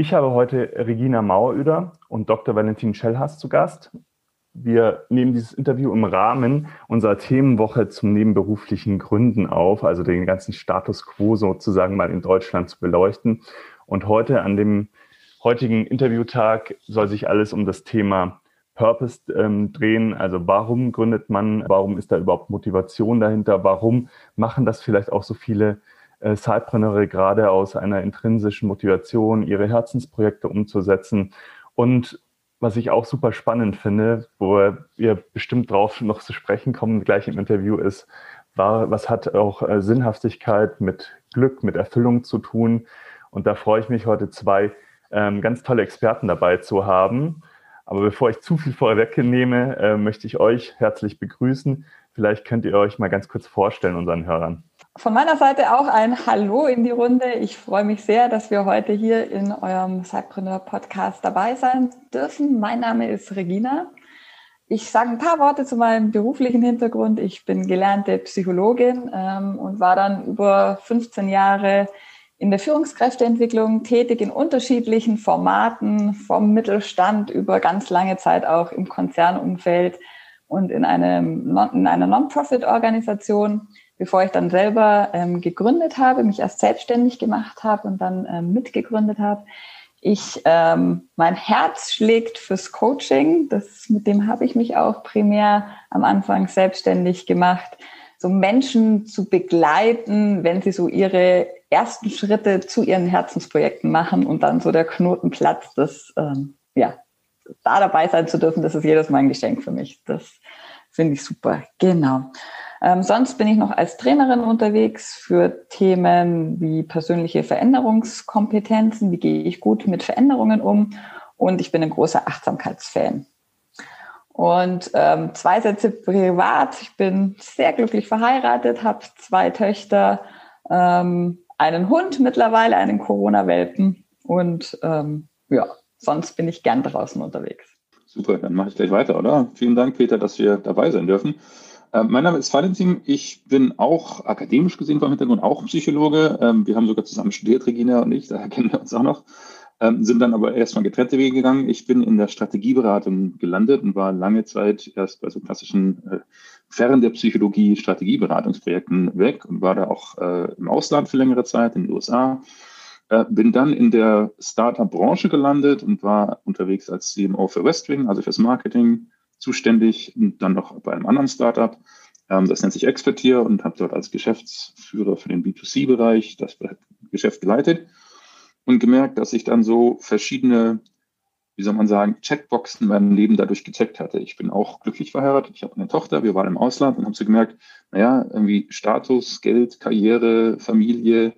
Ich habe heute Regina Maueröder und Dr. Valentin Schellhaas zu Gast. Wir nehmen dieses Interview im Rahmen unserer Themenwoche zum nebenberuflichen Gründen auf, also den ganzen Status quo sozusagen mal in Deutschland zu beleuchten. Und heute an dem heutigen Interviewtag soll sich alles um das Thema Purpose ähm, drehen. Also warum gründet man? Warum ist da überhaupt Motivation dahinter? Warum machen das vielleicht auch so viele äh, Sidepreneure gerade aus einer intrinsischen Motivation, ihre Herzensprojekte umzusetzen. Und was ich auch super spannend finde, wo wir bestimmt drauf noch zu sprechen kommen, gleich im Interview, ist, war, was hat auch äh, Sinnhaftigkeit mit Glück, mit Erfüllung zu tun. Und da freue ich mich heute zwei ähm, ganz tolle Experten dabei zu haben. Aber bevor ich zu viel vorwegnehme, äh, möchte ich euch herzlich begrüßen. Vielleicht könnt ihr euch mal ganz kurz vorstellen, unseren Hörern. Von meiner Seite auch ein Hallo in die Runde. Ich freue mich sehr, dass wir heute hier in eurem Cypreneur Podcast dabei sein dürfen. Mein Name ist Regina. Ich sage ein paar Worte zu meinem beruflichen Hintergrund. Ich bin gelernte Psychologin ähm, und war dann über 15 Jahre in der Führungskräfteentwicklung tätig in unterschiedlichen Formaten, vom Mittelstand über ganz lange Zeit auch im Konzernumfeld und in, einem, in einer Non-Profit-Organisation bevor ich dann selber ähm, gegründet habe, mich erst selbstständig gemacht habe und dann ähm, mitgegründet habe. Ich, ähm, mein Herz schlägt fürs Coaching. Das, mit dem habe ich mich auch primär am Anfang selbstständig gemacht, so Menschen zu begleiten, wenn sie so ihre ersten Schritte zu ihren Herzensprojekten machen und dann so der Knoten platzt, das, ähm, ja, da dabei sein zu dürfen, das ist jedes Mal ein Geschenk für mich. Das finde ich super. Genau. Ähm, sonst bin ich noch als Trainerin unterwegs für Themen wie persönliche Veränderungskompetenzen. Wie gehe ich gut mit Veränderungen um? Und ich bin ein großer Achtsamkeitsfan. Und ähm, zwei Sätze privat. Ich bin sehr glücklich verheiratet, habe zwei Töchter, ähm, einen Hund mittlerweile, einen Corona-Welpen. Und ähm, ja, sonst bin ich gern draußen unterwegs. Super, dann mache ich gleich weiter, oder? Vielen Dank, Peter, dass wir dabei sein dürfen. Äh, mein Name ist Valentin. Ich bin auch akademisch gesehen vom Hintergrund auch Psychologe. Ähm, wir haben sogar zusammen studiert, Regina und ich, daher kennen wir uns auch noch. Ähm, sind dann aber erstmal getrennte Wege gegangen. Ich bin in der Strategieberatung gelandet und war lange Zeit erst bei so klassischen äh, fern der Psychologie Strategieberatungsprojekten weg und war da auch äh, im Ausland für längere Zeit in den USA. Bin dann in der Startup-Branche gelandet und war unterwegs als CMO für Westwing, also fürs Marketing, zuständig und dann noch bei einem anderen Startup. Ähm, das nennt sich Expertier und habe dort als Geschäftsführer für den B2C-Bereich das Geschäft geleitet und gemerkt, dass ich dann so verschiedene, wie soll man sagen, Checkboxen in meinem Leben dadurch gecheckt hatte. Ich bin auch glücklich verheiratet, ich habe eine Tochter, wir waren im Ausland und haben so gemerkt, naja, irgendwie Status, Geld, Karriere, Familie,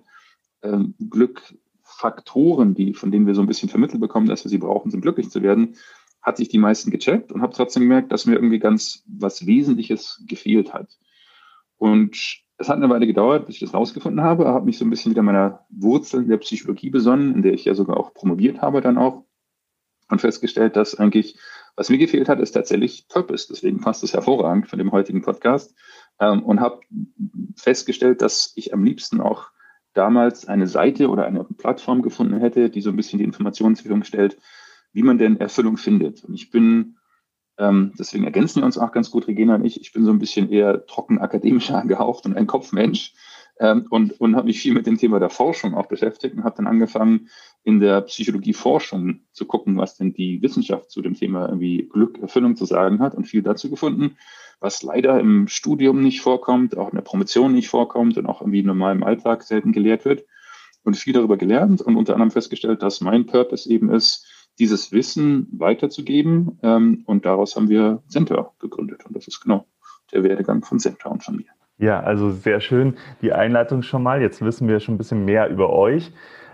ähm, Glück, Faktoren, die, von denen wir so ein bisschen vermittelt bekommen, dass wir sie brauchen, um glücklich zu werden, hat sich die meisten gecheckt und habe trotzdem gemerkt, dass mir irgendwie ganz was Wesentliches gefehlt hat. Und es hat eine Weile gedauert, bis ich das rausgefunden habe, habe mich so ein bisschen wieder meiner Wurzeln der Psychologie besonnen, in der ich ja sogar auch promoviert habe dann auch und festgestellt, dass eigentlich, was mir gefehlt hat, ist tatsächlich Purpose. Deswegen passt es hervorragend von dem heutigen Podcast ähm, und habe festgestellt, dass ich am liebsten auch damals eine Seite oder eine Plattform gefunden hätte, die so ein bisschen die Verfügung stellt, wie man denn Erfüllung findet. Und ich bin, ähm, deswegen ergänzen wir uns auch ganz gut, Regina und ich, ich bin so ein bisschen eher trocken akademisch angehaucht und ein Kopfmensch ähm, und, und habe mich viel mit dem Thema der Forschung auch beschäftigt und habe dann angefangen, in der Psychologie-Forschung zu gucken, was denn die Wissenschaft zu dem Thema irgendwie Glück, Erfüllung zu sagen hat und viel dazu gefunden, was leider im Studium nicht vorkommt, auch in der Promotion nicht vorkommt und auch irgendwie normal im Alltag selten gelehrt wird und viel darüber gelernt und unter anderem festgestellt, dass mein Purpose eben ist, dieses Wissen weiterzugeben. Ähm, und daraus haben wir Center gegründet. Und das ist genau der Werdegang von Center und von mir. Ja, also sehr schön die Einleitung schon mal. Jetzt wissen wir schon ein bisschen mehr über euch.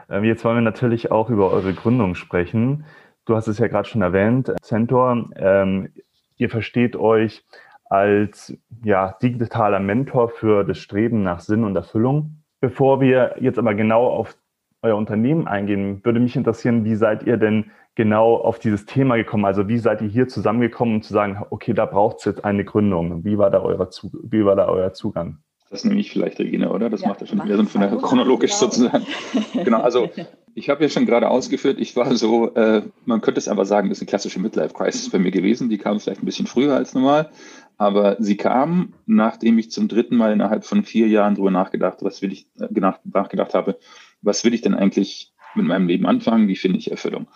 Ähm, jetzt wollen wir natürlich auch über eure Gründung sprechen. Du hast es ja gerade schon erwähnt, Centaur. Ähm, ihr versteht euch als ja, digitaler Mentor für das Streben nach Sinn und Erfüllung. Bevor wir jetzt aber genau auf euer Unternehmen eingehen, würde mich interessieren, wie seid ihr denn genau auf dieses Thema gekommen? Also wie seid ihr hier zusammengekommen, um zu sagen, okay, da braucht es jetzt eine Gründung? Wie war da, euer, wie war da euer Zugang? Das nehme ich vielleicht, Regina, oder? Das ja, macht ja schon mehr Sinn von der chronologisch genau. sozusagen. genau, also ich habe ja schon gerade ausgeführt, ich war so, äh, man könnte es einfach sagen, das ist eine klassische Midlife-Crisis bei mir gewesen. Die kam vielleicht ein bisschen früher als normal, aber sie kam, nachdem ich zum dritten Mal innerhalb von vier Jahren darüber nachgedacht, was will ich, äh, nachgedacht habe, was will ich denn eigentlich mit meinem Leben anfangen, wie finde ich Erfüllung?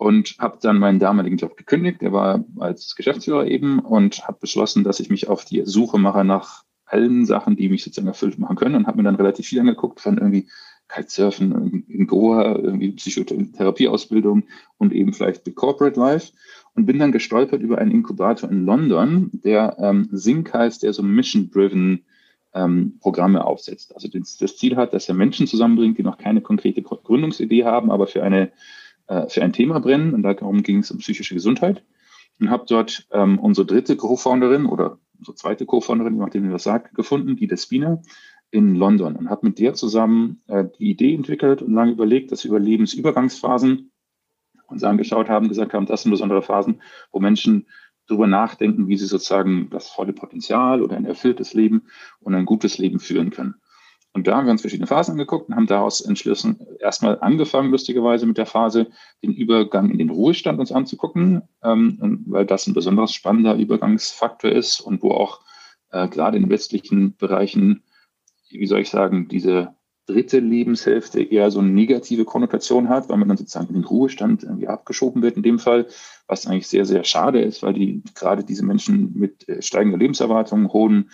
Und habe dann meinen damaligen Job gekündigt, der war als Geschäftsführer eben, und habe beschlossen, dass ich mich auf die Suche mache nach allen Sachen, die mich sozusagen erfüllt machen können und habe mir dann relativ viel angeguckt von irgendwie Kitesurfen in Goa, irgendwie Psychotherapieausbildung und eben vielleicht die Corporate Life und bin dann gestolpert über einen Inkubator in London, der ähm, Sync heißt, der so Mission-Driven ähm, Programme aufsetzt. Also das, Ziel hat, dass er Menschen zusammenbringt, die noch keine konkrete Gründungsidee haben, aber für, eine, äh, für ein Thema brennen. Und darum ging es um psychische Gesundheit. Und habe dort ähm, unsere dritte Co-Founderin oder unsere zweite Co-Founderin, nachdem ich das sagt, gefunden, die Despina, in London und habe mit der zusammen äh, die Idee entwickelt und lange überlegt, dass wir über Lebensübergangsphasen uns angeschaut haben, gesagt haben, das sind besondere Phasen, wo Menschen darüber nachdenken, wie sie sozusagen das volle Potenzial oder ein erfülltes Leben und ein gutes Leben führen können. Und da haben wir uns verschiedene Phasen angeguckt und haben daraus entschlossen, erstmal angefangen, lustigerweise mit der Phase, den Übergang in den Ruhestand uns anzugucken, ähm, weil das ein besonders spannender Übergangsfaktor ist und wo auch äh, gerade in westlichen Bereichen wie soll ich sagen, diese dritte Lebenshälfte eher so eine negative Konnotation hat, weil man dann sozusagen in den Ruhestand irgendwie abgeschoben wird in dem Fall, was eigentlich sehr, sehr schade ist, weil die gerade diese Menschen mit äh, steigender Lebenserwartung, hohen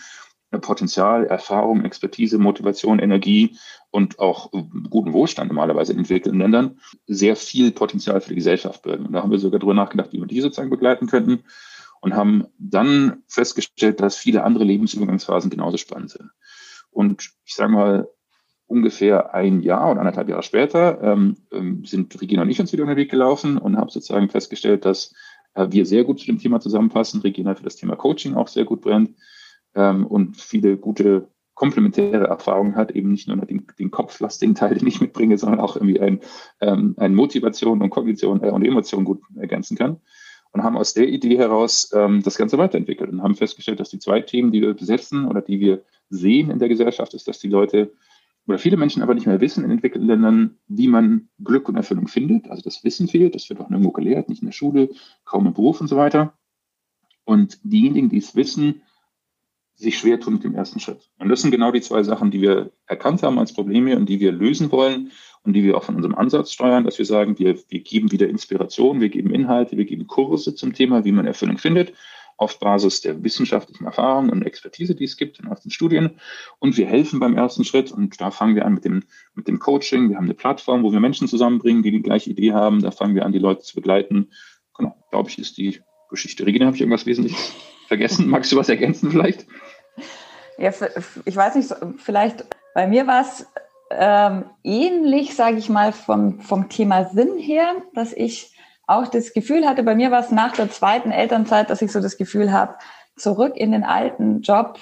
Potenzial, Erfahrung, Expertise, Motivation, Energie und auch äh, guten Wohlstand normalerweise in entwickelten Ländern sehr viel Potenzial für die Gesellschaft birgen. Und da haben wir sogar darüber nachgedacht, wie wir die sozusagen begleiten könnten und haben dann festgestellt, dass viele andere Lebensübergangsphasen genauso spannend sind. Und ich sage mal, ungefähr ein Jahr oder anderthalb Jahre später ähm, ähm, sind Regina und ich uns wieder über den Weg gelaufen und haben sozusagen festgestellt, dass äh, wir sehr gut zu dem Thema zusammenpassen. Regina für das Thema Coaching auch sehr gut brennt ähm, und viele gute komplementäre Erfahrungen hat, eben nicht nur den, den kopflastigen Teil, den ich mitbringe, sondern auch irgendwie ein, ähm, ein Motivation und Kognition äh, und Emotion gut ergänzen kann. Und haben aus der Idee heraus ähm, das Ganze weiterentwickelt und haben festgestellt, dass die zwei Themen, die wir besetzen oder die wir sehen in der Gesellschaft, ist, dass die Leute oder viele Menschen aber nicht mehr wissen in entwickelten Ländern, wie man Glück und Erfüllung findet. Also das Wissen fehlt, das wird auch nirgendwo gelehrt, nicht in der Schule, kaum im Beruf und so weiter. Und diejenigen, die es wissen, sich schwer tun mit dem ersten Schritt. Und das sind genau die zwei Sachen, die wir erkannt haben als Probleme und die wir lösen wollen und die wir auch von unserem Ansatz steuern, dass wir sagen, wir, wir geben wieder Inspiration, wir geben Inhalte, wir geben Kurse zum Thema, wie man Erfüllung findet auf Basis der wissenschaftlichen Erfahrungen und Expertise, die es gibt in ersten Studien. Und wir helfen beim ersten Schritt. Und da fangen wir an mit dem, mit dem Coaching. Wir haben eine Plattform, wo wir Menschen zusammenbringen, die die gleiche Idee haben. Da fangen wir an, die Leute zu begleiten. Genau, glaube ich, ist die Geschichte. Regina, habe ich irgendwas Wesentliches vergessen? Magst du was ergänzen vielleicht? Ja, ich weiß nicht, vielleicht bei mir war es ähm, ähnlich, sage ich mal, vom, vom Thema Sinn her, dass ich auch das Gefühl hatte, bei mir war es nach der zweiten Elternzeit, dass ich so das Gefühl habe, zurück in den alten Job,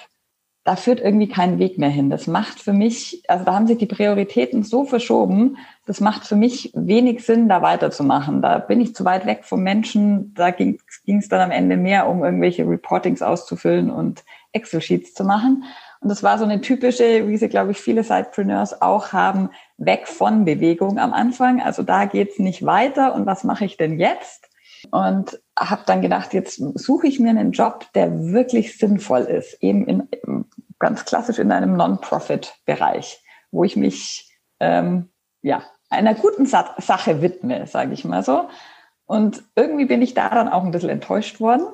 da führt irgendwie kein Weg mehr hin. Das macht für mich, also da haben sich die Prioritäten so verschoben, das macht für mich wenig Sinn, da weiterzumachen. Da bin ich zu weit weg vom Menschen. Da ging es dann am Ende mehr um irgendwelche Reportings auszufüllen und Excel-Sheets zu machen. Und das war so eine typische, wie sie, glaube ich, viele Sidepreneurs auch haben, weg von Bewegung am Anfang. Also da geht's nicht weiter. Und was mache ich denn jetzt? Und habe dann gedacht, jetzt suche ich mir einen Job, der wirklich sinnvoll ist, eben in, ganz klassisch in einem Non-Profit-Bereich, wo ich mich ähm, ja einer guten Sa Sache widme, sage ich mal so. Und irgendwie bin ich da dann auch ein bisschen enttäuscht worden,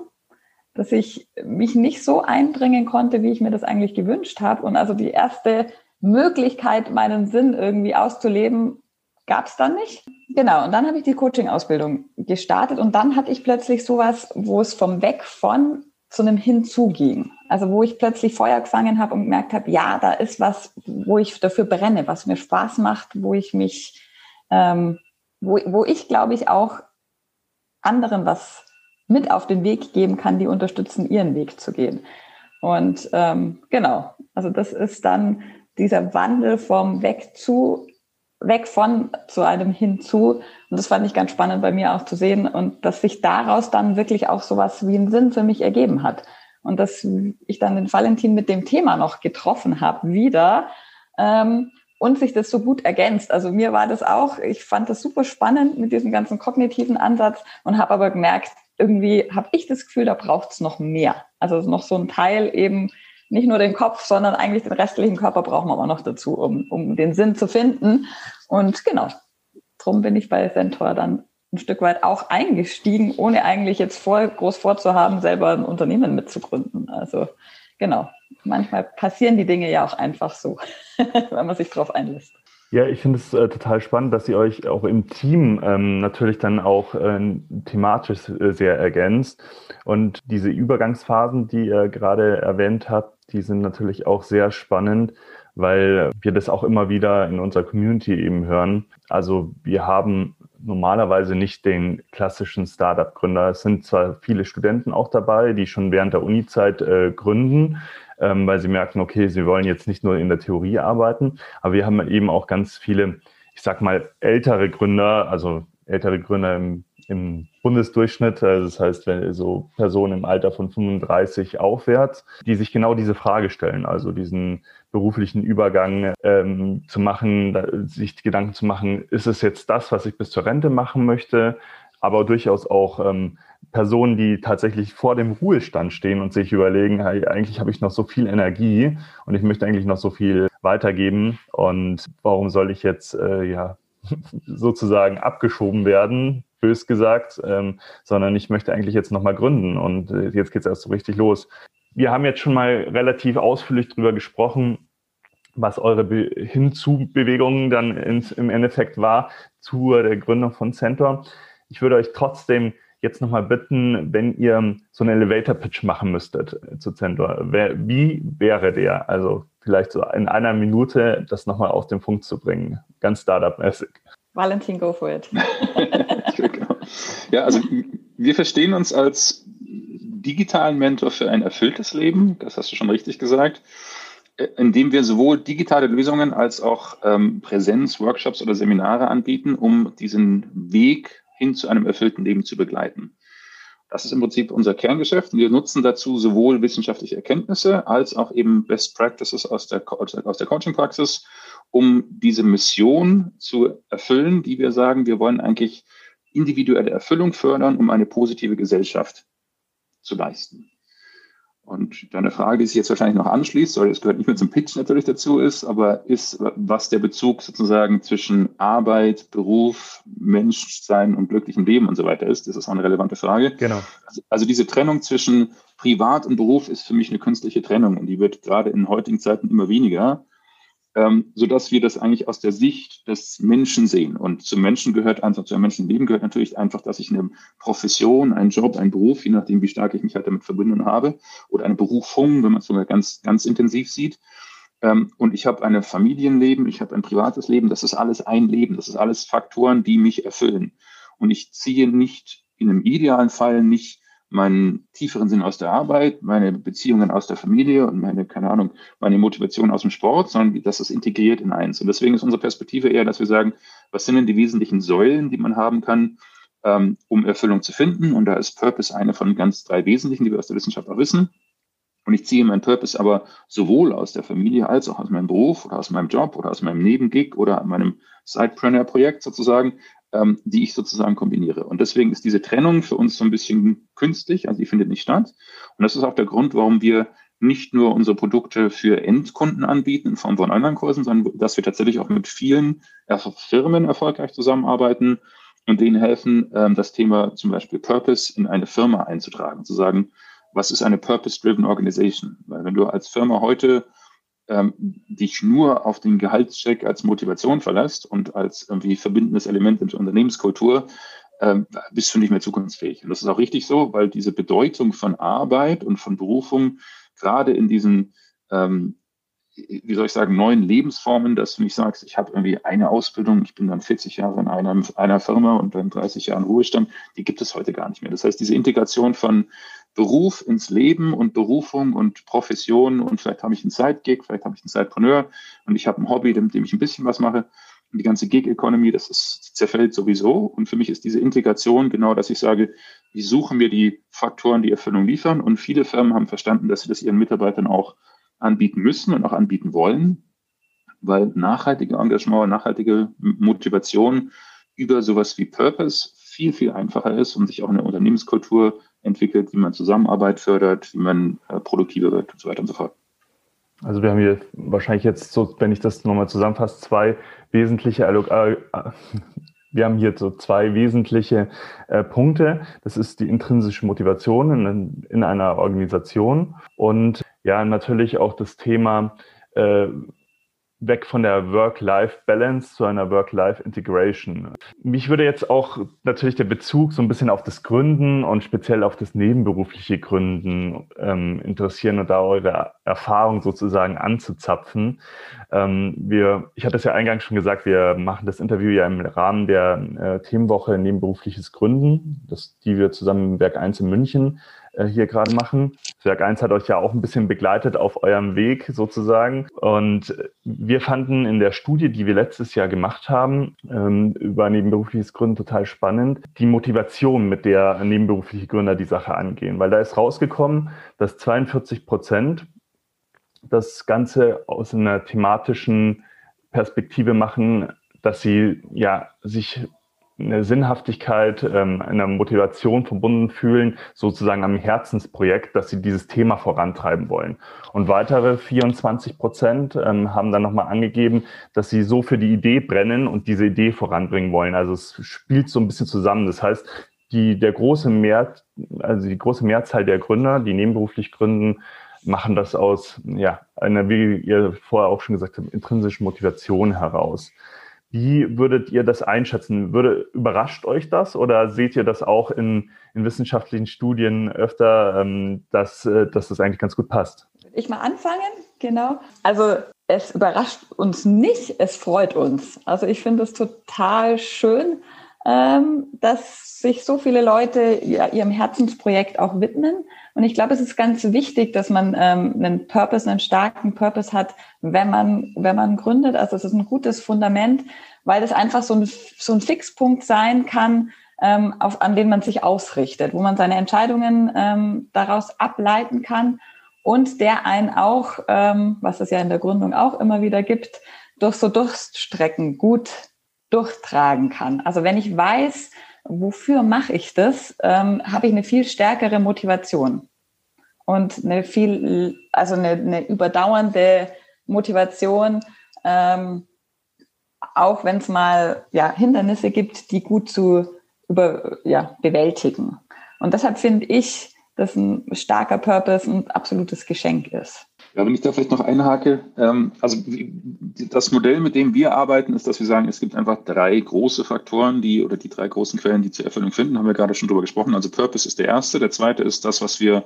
dass ich mich nicht so einbringen konnte, wie ich mir das eigentlich gewünscht habe. Und also die erste Möglichkeit, meinen Sinn irgendwie auszuleben, gab es dann nicht. Genau, und dann habe ich die Coaching-Ausbildung gestartet und dann hatte ich plötzlich sowas, wo es vom Weg von zu einem Hinzu ging. Also wo ich plötzlich Feuer gefangen habe und gemerkt habe, ja, da ist was, wo ich dafür brenne, was mir Spaß macht, wo ich mich, ähm, wo, wo ich glaube ich auch anderen was mit auf den Weg geben kann, die unterstützen, ihren Weg zu gehen. Und ähm, genau, also das ist dann dieser Wandel vom Weg zu, weg von zu einem hinzu. Und das fand ich ganz spannend bei mir auch zu sehen und dass sich daraus dann wirklich auch sowas wie einen Sinn für mich ergeben hat. Und dass ich dann den Valentin mit dem Thema noch getroffen habe wieder ähm, und sich das so gut ergänzt. Also mir war das auch, ich fand das super spannend mit diesem ganzen kognitiven Ansatz und habe aber gemerkt, irgendwie habe ich das Gefühl, da braucht es noch mehr. Also noch so ein Teil eben, nicht nur den Kopf, sondern eigentlich den restlichen Körper brauchen wir auch noch dazu, um, um den Sinn zu finden. Und genau, drum bin ich bei Centaur dann ein Stück weit auch eingestiegen, ohne eigentlich jetzt vor, groß vorzuhaben, selber ein Unternehmen mitzugründen. Also genau, manchmal passieren die Dinge ja auch einfach so, wenn man sich darauf einlässt. Ja, ich finde es äh, total spannend, dass ihr euch auch im Team ähm, natürlich dann auch äh, thematisch äh, sehr ergänzt. Und diese Übergangsphasen, die ihr gerade erwähnt habt, die sind natürlich auch sehr spannend, weil wir das auch immer wieder in unserer Community eben hören. Also wir haben normalerweise nicht den klassischen Startup-Gründer. Es sind zwar viele Studenten auch dabei, die schon während der Uni-Zeit äh, gründen, ähm, weil sie merken, okay, sie wollen jetzt nicht nur in der Theorie arbeiten, aber wir haben eben auch ganz viele, ich sag mal, ältere Gründer, also ältere Gründer im, im Bundesdurchschnitt, also das heißt, wenn so Personen im Alter von 35 aufwärts, die sich genau diese Frage stellen, also diesen beruflichen Übergang ähm, zu machen, da, sich Gedanken zu machen, ist es jetzt das, was ich bis zur Rente machen möchte, aber durchaus auch ähm, Personen, die tatsächlich vor dem Ruhestand stehen und sich überlegen, hey, eigentlich habe ich noch so viel Energie und ich möchte eigentlich noch so viel weitergeben und warum soll ich jetzt äh, ja sozusagen abgeschoben werden, bös gesagt, ähm, sondern ich möchte eigentlich jetzt nochmal gründen und äh, jetzt geht es erst so richtig los. Wir haben jetzt schon mal relativ ausführlich darüber gesprochen, was eure Be Hinzu-Bewegung dann ins, im Endeffekt war zu der Gründung von Center. Ich würde euch trotzdem jetzt nochmal bitten, wenn ihr so einen Elevator-Pitch machen müsstet äh, zu Center, wie wäre der? Also vielleicht so in einer Minute das nochmal auf den Punkt zu bringen, ganz Startup-mäßig. Valentin, go for it. ja, also wir verstehen uns als digitalen Mentor für ein erfülltes Leben, das hast du schon richtig gesagt, äh, indem wir sowohl digitale Lösungen als auch ähm, Präsenz, Workshops oder Seminare anbieten, um diesen Weg hin zu einem erfüllten Leben zu begleiten. Das ist im Prinzip unser Kerngeschäft. Wir nutzen dazu sowohl wissenschaftliche Erkenntnisse als auch eben Best Practices aus der, aus der Coaching-Praxis, um diese Mission zu erfüllen, die wir sagen, wir wollen eigentlich individuelle Erfüllung fördern, um eine positive Gesellschaft zu leisten. Und deine Frage, die sich jetzt wahrscheinlich noch anschließt, sorry, das gehört nicht mehr zum Pitch natürlich dazu ist, aber ist, was der Bezug sozusagen zwischen Arbeit, Beruf, Menschsein und glücklichem Leben und so weiter ist, das ist auch eine relevante Frage. Genau. Also, also diese Trennung zwischen Privat und Beruf ist für mich eine künstliche Trennung und die wird gerade in heutigen Zeiten immer weniger ähm, sodass wir das eigentlich aus der Sicht des Menschen sehen. Und zum Menschen gehört einfach, zu einem Menschenleben gehört natürlich einfach, dass ich eine Profession, einen Job, einen Beruf, je nachdem, wie stark ich mich halt damit verbunden habe, oder eine Berufung, wenn man es sogar ganz, ganz intensiv sieht. Ähm, und ich habe ein Familienleben, ich habe ein privates Leben, das ist alles ein Leben, das ist alles Faktoren, die mich erfüllen. Und ich ziehe nicht in einem idealen Fall nicht meinen tieferen Sinn aus der Arbeit, meine Beziehungen aus der Familie und meine, keine Ahnung, meine Motivation aus dem Sport, sondern das ist integriert in eins. Und deswegen ist unsere Perspektive eher, dass wir sagen, was sind denn die wesentlichen Säulen, die man haben kann, ähm, um Erfüllung zu finden? Und da ist Purpose eine von ganz drei wesentlichen, die wir aus der Wissenschaft auch wissen. Und ich ziehe meinen Purpose aber sowohl aus der Familie als auch aus meinem Beruf oder aus meinem Job oder aus meinem Nebengig oder meinem Sidepreneur-Projekt sozusagen ähm, die ich sozusagen kombiniere. Und deswegen ist diese Trennung für uns so ein bisschen künstlich, also die findet nicht statt. Und das ist auch der Grund, warum wir nicht nur unsere Produkte für Endkunden anbieten in Form von Online-Kursen, sondern dass wir tatsächlich auch mit vielen Firmen erfolgreich zusammenarbeiten und denen helfen, ähm, das Thema zum Beispiel Purpose in eine Firma einzutragen, zu sagen, was ist eine Purpose-Driven Organization? Weil wenn du als Firma heute ähm, dich nur auf den Gehaltscheck als Motivation verlässt und als irgendwie verbindendes Element in der Unternehmenskultur, ähm, bist du nicht mehr zukunftsfähig. Und das ist auch richtig so, weil diese Bedeutung von Arbeit und von Berufung gerade in diesen ähm, wie soll ich sagen, neuen Lebensformen, dass du nicht sagst, ich habe irgendwie eine Ausbildung, ich bin dann 40 Jahre in einer, einer Firma und dann 30 Jahren Ruhestand, die gibt es heute gar nicht mehr. Das heißt, diese Integration von Beruf ins Leben und Berufung und Profession und vielleicht habe ich einen Side-Gig, vielleicht habe ich einen Sidepreneur und ich habe ein Hobby, mit dem ich ein bisschen was mache. Und die ganze Gig-Economy, das ist, zerfällt sowieso. Und für mich ist diese Integration genau, dass ich sage, wie suchen wir die Faktoren, die Erfüllung liefern? Und viele Firmen haben verstanden, dass sie das ihren Mitarbeitern auch anbieten müssen und auch anbieten wollen, weil nachhaltige Engagement, nachhaltige Motivation über sowas wie Purpose viel, viel einfacher ist und sich auch eine Unternehmenskultur entwickelt, wie man Zusammenarbeit fördert, wie man äh, produktiver wird und so weiter und so fort. Also wir haben hier wahrscheinlich jetzt so, wenn ich das nochmal zusammenfasse, zwei wesentliche äh, wir haben hier so zwei wesentliche äh, Punkte. Das ist die intrinsische Motivation in, in einer Organisation und ja, natürlich auch das Thema äh, weg von der Work-Life-Balance zu einer Work-Life-Integration. Mich würde jetzt auch natürlich der Bezug so ein bisschen auf das Gründen und speziell auf das nebenberufliche Gründen ähm, interessieren und da eure Erfahrung sozusagen anzuzapfen. Ähm, wir, ich hatte es ja eingangs schon gesagt, wir machen das Interview ja im Rahmen der äh, Themenwoche Nebenberufliches Gründen, das, die wir zusammen im Werk 1 in München äh, hier gerade machen. Werk 1 hat euch ja auch ein bisschen begleitet auf eurem Weg sozusagen. Und wir fanden in der Studie, die wir letztes Jahr gemacht haben, ähm, über nebenberufliches Gründen total spannend, die Motivation, mit der nebenberufliche Gründer die Sache angehen. Weil da ist rausgekommen, dass 42 Prozent das Ganze aus einer thematischen Perspektive machen, dass sie ja sich eine Sinnhaftigkeit, ähm, einer Motivation verbunden fühlen, sozusagen am Herzensprojekt, dass sie dieses Thema vorantreiben wollen. Und weitere 24 Prozent ähm, haben dann nochmal angegeben, dass sie so für die Idee brennen und diese Idee voranbringen wollen. Also es spielt so ein bisschen zusammen. Das heißt, die, der große Mehr, also die große Mehrzahl der Gründer, die nebenberuflich gründen, machen das aus, ja, einer, wie ihr vorher auch schon gesagt habt, intrinsischen Motivation heraus. Wie würdet ihr das einschätzen? Würde, überrascht euch das oder seht ihr das auch in, in wissenschaftlichen Studien öfter, ähm, dass, äh, dass das eigentlich ganz gut passt? Ich mal anfangen, genau. Also es überrascht uns nicht, es freut uns. Also ich finde es total schön, ähm, dass sich so viele Leute ja, ihrem Herzensprojekt auch widmen. Und ich glaube, es ist ganz wichtig, dass man ähm, einen Purpose, einen starken Purpose hat, wenn man, wenn man gründet. Also es ist ein gutes Fundament, weil es einfach so ein, so ein Fixpunkt sein kann, ähm, auf, an den man sich ausrichtet, wo man seine Entscheidungen ähm, daraus ableiten kann und der einen auch, ähm, was es ja in der Gründung auch immer wieder gibt, durch so Durststrecken gut durchtragen kann. Also wenn ich weiß, wofür mache ich das, ähm, habe ich eine viel stärkere Motivation und eine viel, also eine, eine überdauernde Motivation, ähm, auch wenn es mal ja, Hindernisse gibt, die gut zu über, ja, bewältigen. Und deshalb finde ich, dass ein starker Purpose ein absolutes Geschenk ist. Ja, wenn ich da vielleicht noch einhake, ähm, also das Modell, mit dem wir arbeiten, ist, dass wir sagen, es gibt einfach drei große Faktoren, die oder die drei großen Quellen, die zur Erfüllung finden, haben wir gerade schon drüber gesprochen. Also Purpose ist der erste, der zweite ist das, was wir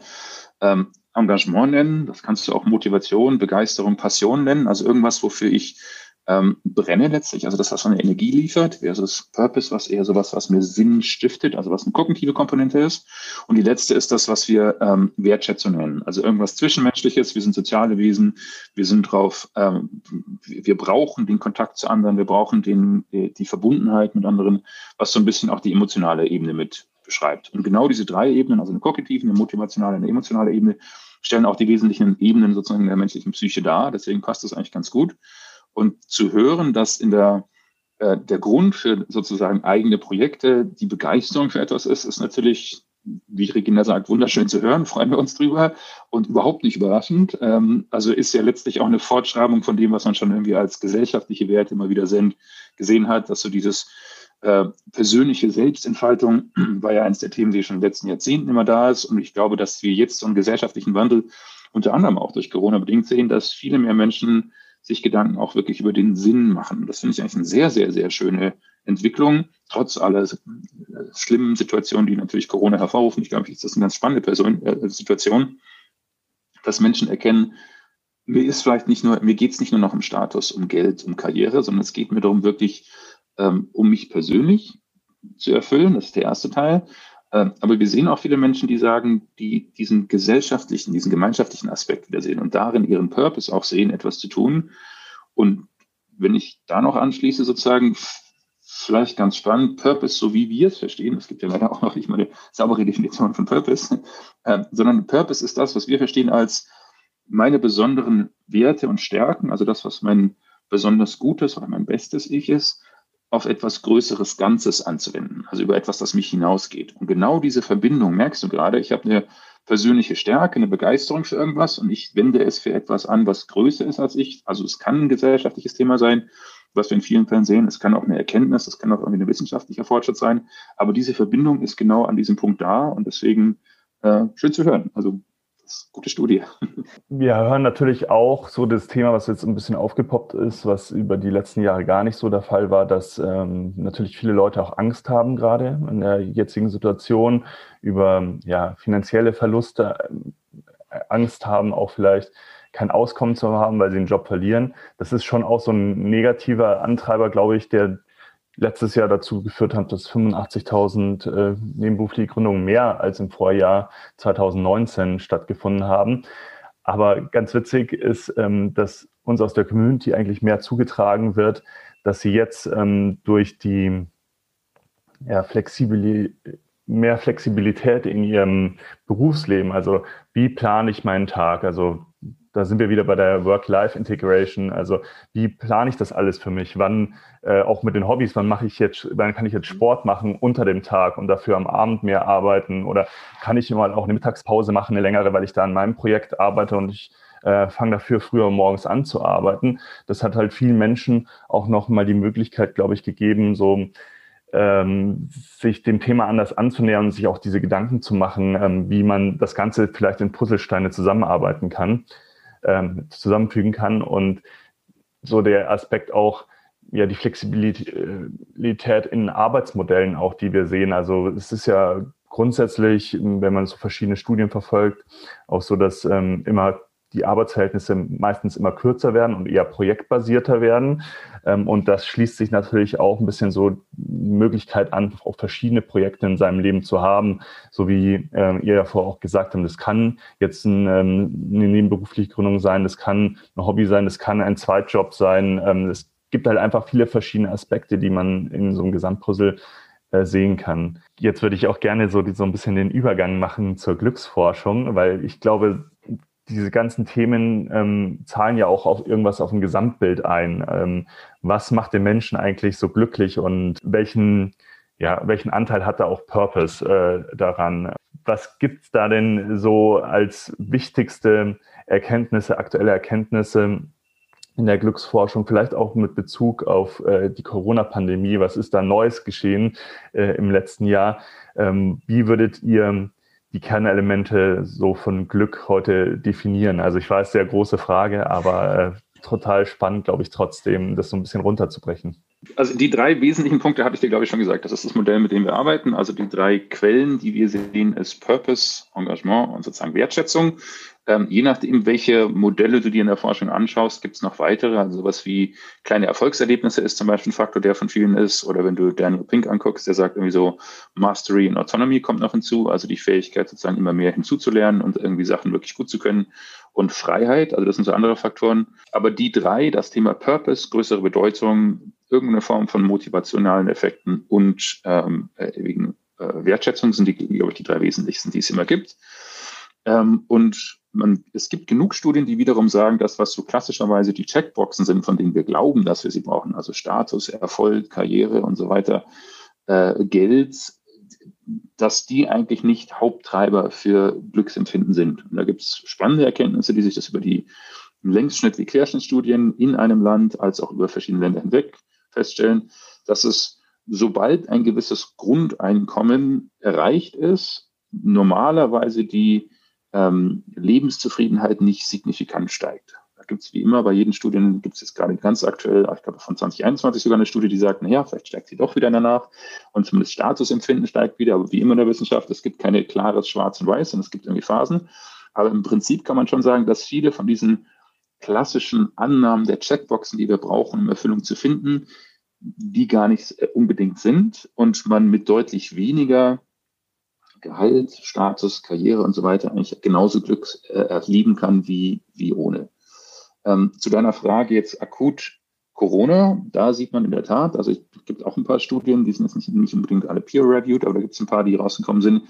ähm, Engagement nennen. Das kannst du auch Motivation, Begeisterung, Passion nennen. Also irgendwas, wofür ich ähm, brenne letztlich, also das, was eine Energie liefert, versus Purpose, was eher sowas, was mir Sinn stiftet, also was eine kognitive Komponente ist. Und die letzte ist das, was wir ähm, Wertschätzung nennen, also irgendwas Zwischenmenschliches. Wir sind soziale Wesen, wir sind drauf, ähm, wir brauchen den Kontakt zu anderen, wir brauchen den, die Verbundenheit mit anderen, was so ein bisschen auch die emotionale Ebene mit beschreibt. Und genau diese drei Ebenen, also eine kognitive, eine motivationale, eine emotionale Ebene, stellen auch die wesentlichen Ebenen sozusagen der menschlichen Psyche dar. Deswegen passt das eigentlich ganz gut. Und zu hören, dass in der, äh, der Grund für sozusagen eigene Projekte die Begeisterung für etwas ist, ist natürlich, wie Regina sagt, wunderschön zu hören, freuen wir uns drüber und überhaupt nicht überraschend. Ähm, also ist ja letztlich auch eine Fortschreibung von dem, was man schon irgendwie als gesellschaftliche Werte immer wieder sind, gesehen hat, dass so dieses äh, persönliche Selbstentfaltung war ja eines der Themen, die schon in den letzten Jahrzehnten immer da ist. Und ich glaube, dass wir jetzt so einen gesellschaftlichen Wandel unter anderem auch durch Corona bedingt sehen, dass viele mehr Menschen sich Gedanken auch wirklich über den Sinn machen. Das finde ich eigentlich eine sehr, sehr, sehr schöne Entwicklung, trotz aller schlimmen Situationen, die natürlich Corona hervorrufen. Ich glaube, das ist eine ganz spannende Person, äh, Situation, dass Menschen erkennen, mir ist vielleicht nicht nur, mir geht es nicht nur noch um Status, um Geld, um Karriere, sondern es geht mir darum, wirklich ähm, um mich persönlich zu erfüllen. Das ist der erste Teil. Ähm, aber wir sehen auch viele Menschen, die sagen, die diesen gesellschaftlichen, diesen gemeinschaftlichen Aspekt wieder sehen und darin ihren Purpose auch sehen, etwas zu tun. Und wenn ich da noch anschließe, sozusagen, vielleicht ganz spannend, Purpose, so wie wir es verstehen, es gibt ja leider auch noch nicht mal eine saubere Definition von Purpose, äh, sondern Purpose ist das, was wir verstehen als meine besonderen Werte und Stärken, also das, was mein besonders Gutes oder mein bestes Ich ist, auf etwas Größeres Ganzes anzuwenden, also über etwas, das mich hinausgeht. Und genau diese Verbindung merkst du gerade. Ich habe eine persönliche Stärke, eine Begeisterung für irgendwas und ich wende es für etwas an, was größer ist als ich. Also es kann ein gesellschaftliches Thema sein, was wir in vielen Fällen sehen. Es kann auch eine Erkenntnis, es kann auch irgendwie ein wissenschaftlicher Fortschritt sein. Aber diese Verbindung ist genau an diesem Punkt da und deswegen äh, schön zu hören. Also gute Studie. Wir hören natürlich auch so das Thema, was jetzt ein bisschen aufgepoppt ist, was über die letzten Jahre gar nicht so der Fall war, dass ähm, natürlich viele Leute auch Angst haben, gerade in der jetzigen Situation, über ja, finanzielle Verluste, äh, Angst haben, auch vielleicht kein Auskommen zu haben, weil sie den Job verlieren. Das ist schon auch so ein negativer Antreiber, glaube ich, der letztes Jahr dazu geführt hat, dass 85.000 äh, nebenberufliche Gründungen mehr als im Vorjahr 2019 stattgefunden haben. Aber ganz witzig ist, ähm, dass uns aus der Community eigentlich mehr zugetragen wird, dass sie jetzt ähm, durch die ja, Flexibilität mehr Flexibilität in ihrem Berufsleben. Also wie plane ich meinen Tag? Also da sind wir wieder bei der Work-Life-Integration. Also wie plane ich das alles für mich? Wann äh, auch mit den Hobbys, wann mache ich jetzt, wann kann ich jetzt Sport machen unter dem Tag und dafür am Abend mehr arbeiten? Oder kann ich mal auch eine Mittagspause machen, eine längere, weil ich da an meinem Projekt arbeite und ich äh, fange dafür früher morgens an zu arbeiten. Das hat halt vielen Menschen auch noch mal die Möglichkeit, glaube ich, gegeben, so ähm, sich dem Thema anders anzunähern und sich auch diese Gedanken zu machen, ähm, wie man das Ganze vielleicht in Puzzlesteine zusammenarbeiten kann ähm, zusammenfügen kann und so der Aspekt auch, ja, die Flexibilität in Arbeitsmodellen auch, die wir sehen. Also es ist ja grundsätzlich, wenn man so verschiedene Studien verfolgt, auch so, dass ähm, immer die Arbeitsverhältnisse meistens immer kürzer werden und eher projektbasierter werden. Ähm, und das schließt sich natürlich auch ein bisschen so die Möglichkeit an, auch verschiedene Projekte in seinem Leben zu haben, so wie ähm, ihr ja vorher auch gesagt habt, das kann jetzt ähm, eine nebenberufliche Gründung sein, das kann ein Hobby sein, das kann ein Zweitjob sein. Es gibt halt einfach viele verschiedene Aspekte, die man in so einem Gesamtpuzzle äh, sehen kann. Jetzt würde ich auch gerne so, so ein bisschen den Übergang machen zur Glücksforschung, weil ich glaube, diese ganzen Themen ähm, zahlen ja auch auf irgendwas auf ein Gesamtbild ein. Ähm, was macht den Menschen eigentlich so glücklich und welchen, ja, welchen Anteil hat da auch Purpose äh, daran? Was gibt's da denn so als wichtigste Erkenntnisse, aktuelle Erkenntnisse in der Glücksforschung, vielleicht auch mit Bezug auf äh, die Corona-Pandemie? Was ist da Neues geschehen äh, im letzten Jahr? Ähm, wie würdet ihr die Kernelemente so von Glück heute definieren? Also ich weiß, sehr große Frage, aber äh, total spannend, glaube ich, trotzdem, das so ein bisschen runterzubrechen. Also die drei wesentlichen Punkte habe ich dir, glaube ich, schon gesagt. Das ist das Modell, mit dem wir arbeiten. Also die drei Quellen, die wir sehen, ist Purpose, Engagement und sozusagen Wertschätzung. Ähm, je nachdem, welche Modelle du dir in der Forschung anschaust, gibt es noch weitere. Also sowas wie kleine Erfolgserlebnisse ist zum Beispiel ein Faktor, der von vielen ist. Oder wenn du Daniel Pink anguckst, der sagt irgendwie so, Mastery and Autonomy kommt noch hinzu. Also die Fähigkeit sozusagen immer mehr hinzuzulernen und irgendwie Sachen wirklich gut zu können. Und Freiheit, also das sind so andere Faktoren. Aber die drei, das Thema Purpose, größere Bedeutung, irgendeine Form von motivationalen Effekten und ähm, äh, wegen äh, Wertschätzung sind die, glaube ich, die drei wesentlichsten, die es immer gibt. Ähm, und man, es gibt genug Studien, die wiederum sagen, dass was so klassischerweise die Checkboxen sind, von denen wir glauben, dass wir sie brauchen, also Status, Erfolg, Karriere und so weiter, äh, Geld, dass die eigentlich nicht Haupttreiber für Glücksempfinden sind. Und da gibt es spannende Erkenntnisse, die sich das über die Längsschnitt- wie Querschnittstudien in einem Land als auch über verschiedene Länder hinweg feststellen, dass es, sobald ein gewisses Grundeinkommen erreicht ist, normalerweise die ähm, Lebenszufriedenheit nicht signifikant steigt. Da gibt es wie immer bei jeden Studien, gibt es jetzt gerade ganz aktuell, ich glaube von 2021 sogar eine Studie, die sagt, naja, vielleicht steigt sie doch wieder danach und zumindest Statusempfinden steigt wieder, aber wie immer in der Wissenschaft, es gibt keine klares Schwarz und Weiß, sondern es gibt irgendwie Phasen. Aber im Prinzip kann man schon sagen, dass viele von diesen klassischen Annahmen der Checkboxen, die wir brauchen, um Erfüllung zu finden, die gar nicht unbedingt sind und man mit deutlich weniger Gehalt, Status, Karriere und so weiter eigentlich genauso Glück äh, erleben kann wie, wie ohne. Ähm, zu deiner Frage jetzt akut Corona, da sieht man in der Tat, also es gibt auch ein paar Studien, die sind jetzt nicht, nicht unbedingt alle peer-reviewed, aber da gibt es ein paar, die rausgekommen sind,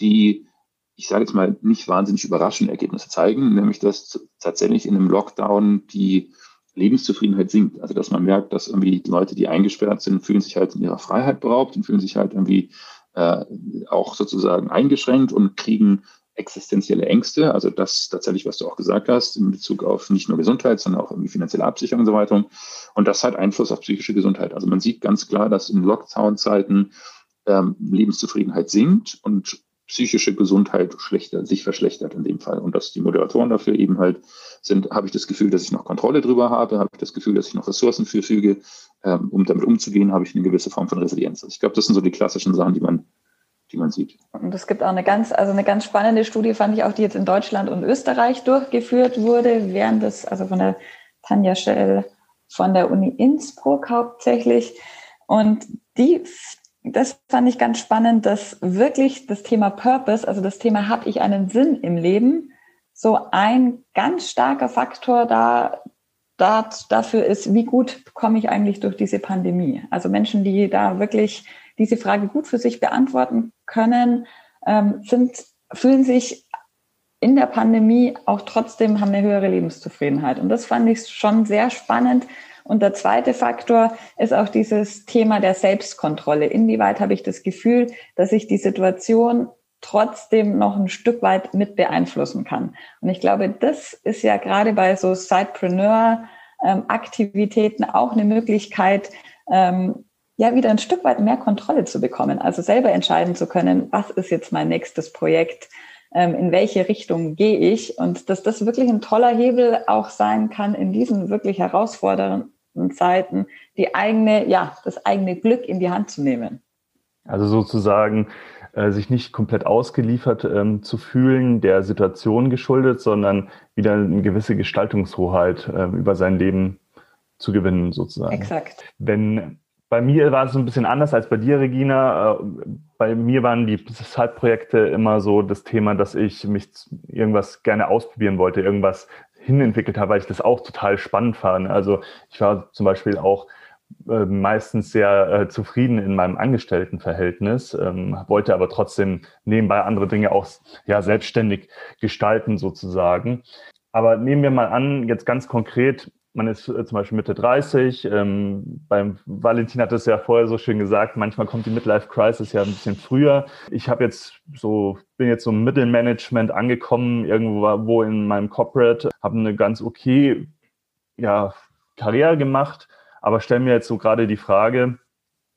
die, ich sage jetzt mal, nicht wahnsinnig überraschende Ergebnisse zeigen, nämlich dass tatsächlich in einem Lockdown die Lebenszufriedenheit sinkt. Also dass man merkt, dass irgendwie Leute, die eingesperrt sind, fühlen sich halt in ihrer Freiheit beraubt und fühlen sich halt irgendwie äh, auch sozusagen eingeschränkt und kriegen existenzielle Ängste, also das tatsächlich, was du auch gesagt hast, in Bezug auf nicht nur Gesundheit, sondern auch irgendwie finanzielle Absicherung und so weiter. Und das hat Einfluss auf psychische Gesundheit. Also man sieht ganz klar, dass in Lockdown-Zeiten ähm, Lebenszufriedenheit sinkt und psychische Gesundheit schlechter, sich verschlechtert in dem Fall. Und dass die Moderatoren dafür eben halt sind, habe ich das Gefühl, dass ich noch Kontrolle drüber habe, habe ich das Gefühl, dass ich noch Ressourcen füge, ähm, um damit umzugehen, habe ich eine gewisse Form von Resilienz. Also ich glaube, das sind so die klassischen Sachen, die man, die man sieht. Und es gibt auch eine ganz, also eine ganz spannende Studie, fand ich auch, die jetzt in Deutschland und Österreich durchgeführt wurde, während des, also von der Tanja Schell von der Uni Innsbruck hauptsächlich. Und die, das fand ich ganz spannend, dass wirklich das Thema Purpose, also das Thema, habe ich einen Sinn im Leben, so ein ganz starker Faktor da, da dafür ist, wie gut komme ich eigentlich durch diese Pandemie. Also Menschen, die da wirklich diese Frage gut für sich beantworten können, ähm, sind, fühlen sich in der Pandemie auch trotzdem, haben eine höhere Lebenszufriedenheit. Und das fand ich schon sehr spannend. Und der zweite Faktor ist auch dieses Thema der Selbstkontrolle. Inwieweit habe ich das Gefühl, dass ich die Situation trotzdem noch ein Stück weit mit beeinflussen kann. Und ich glaube, das ist ja gerade bei so Sidepreneur-Aktivitäten auch eine Möglichkeit, ähm, ja wieder ein Stück weit mehr Kontrolle zu bekommen, also selber entscheiden zu können, was ist jetzt mein nächstes Projekt, ähm, in welche Richtung gehe ich und dass das wirklich ein toller Hebel auch sein kann in diesen wirklich herausfordernden Zeiten, die eigene, ja, das eigene Glück in die Hand zu nehmen. Also sozusagen äh, sich nicht komplett ausgeliefert ähm, zu fühlen, der Situation geschuldet, sondern wieder eine gewisse Gestaltungshoheit äh, über sein Leben zu gewinnen, sozusagen. Exakt. Wenn bei mir war es ein bisschen anders als bei dir, Regina. Äh, bei mir waren die Side-Projekte immer so das Thema, dass ich mich irgendwas gerne ausprobieren wollte, irgendwas hinentwickelt habe, weil ich das auch total spannend fand. Also ich war zum Beispiel auch äh, meistens sehr äh, zufrieden in meinem Angestelltenverhältnis, ähm, wollte aber trotzdem nebenbei andere Dinge auch ja, selbstständig gestalten sozusagen. Aber nehmen wir mal an, jetzt ganz konkret, man ist äh, zum Beispiel Mitte 30. Ähm, beim Valentin hat es ja vorher so schön gesagt, manchmal kommt die Midlife Crisis ja ein bisschen früher. Ich habe jetzt so, bin jetzt so im Mittelmanagement angekommen, irgendwo wo in meinem Corporate, habe eine ganz okay ja, Karriere gemacht aber stelle mir jetzt so gerade die Frage,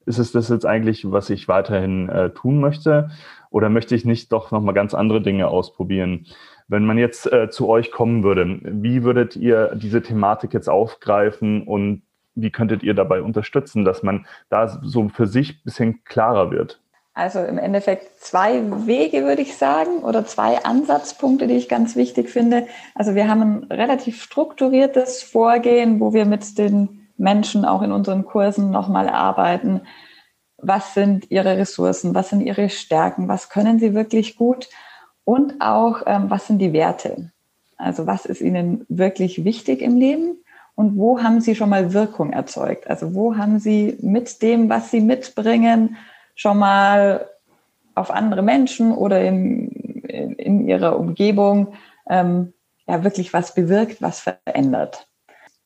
ist es das jetzt eigentlich, was ich weiterhin äh, tun möchte? Oder möchte ich nicht doch nochmal ganz andere Dinge ausprobieren? Wenn man jetzt äh, zu euch kommen würde, wie würdet ihr diese Thematik jetzt aufgreifen und wie könntet ihr dabei unterstützen, dass man da so für sich ein bisschen klarer wird? Also im Endeffekt zwei Wege, würde ich sagen, oder zwei Ansatzpunkte, die ich ganz wichtig finde. Also wir haben ein relativ strukturiertes Vorgehen, wo wir mit den Menschen auch in unseren Kursen nochmal erarbeiten, was sind ihre Ressourcen, was sind ihre Stärken, was können sie wirklich gut und auch, ähm, was sind die Werte. Also was ist ihnen wirklich wichtig im Leben und wo haben sie schon mal Wirkung erzeugt? Also wo haben sie mit dem, was sie mitbringen, schon mal auf andere Menschen oder in, in, in ihrer Umgebung ähm, ja wirklich was bewirkt, was verändert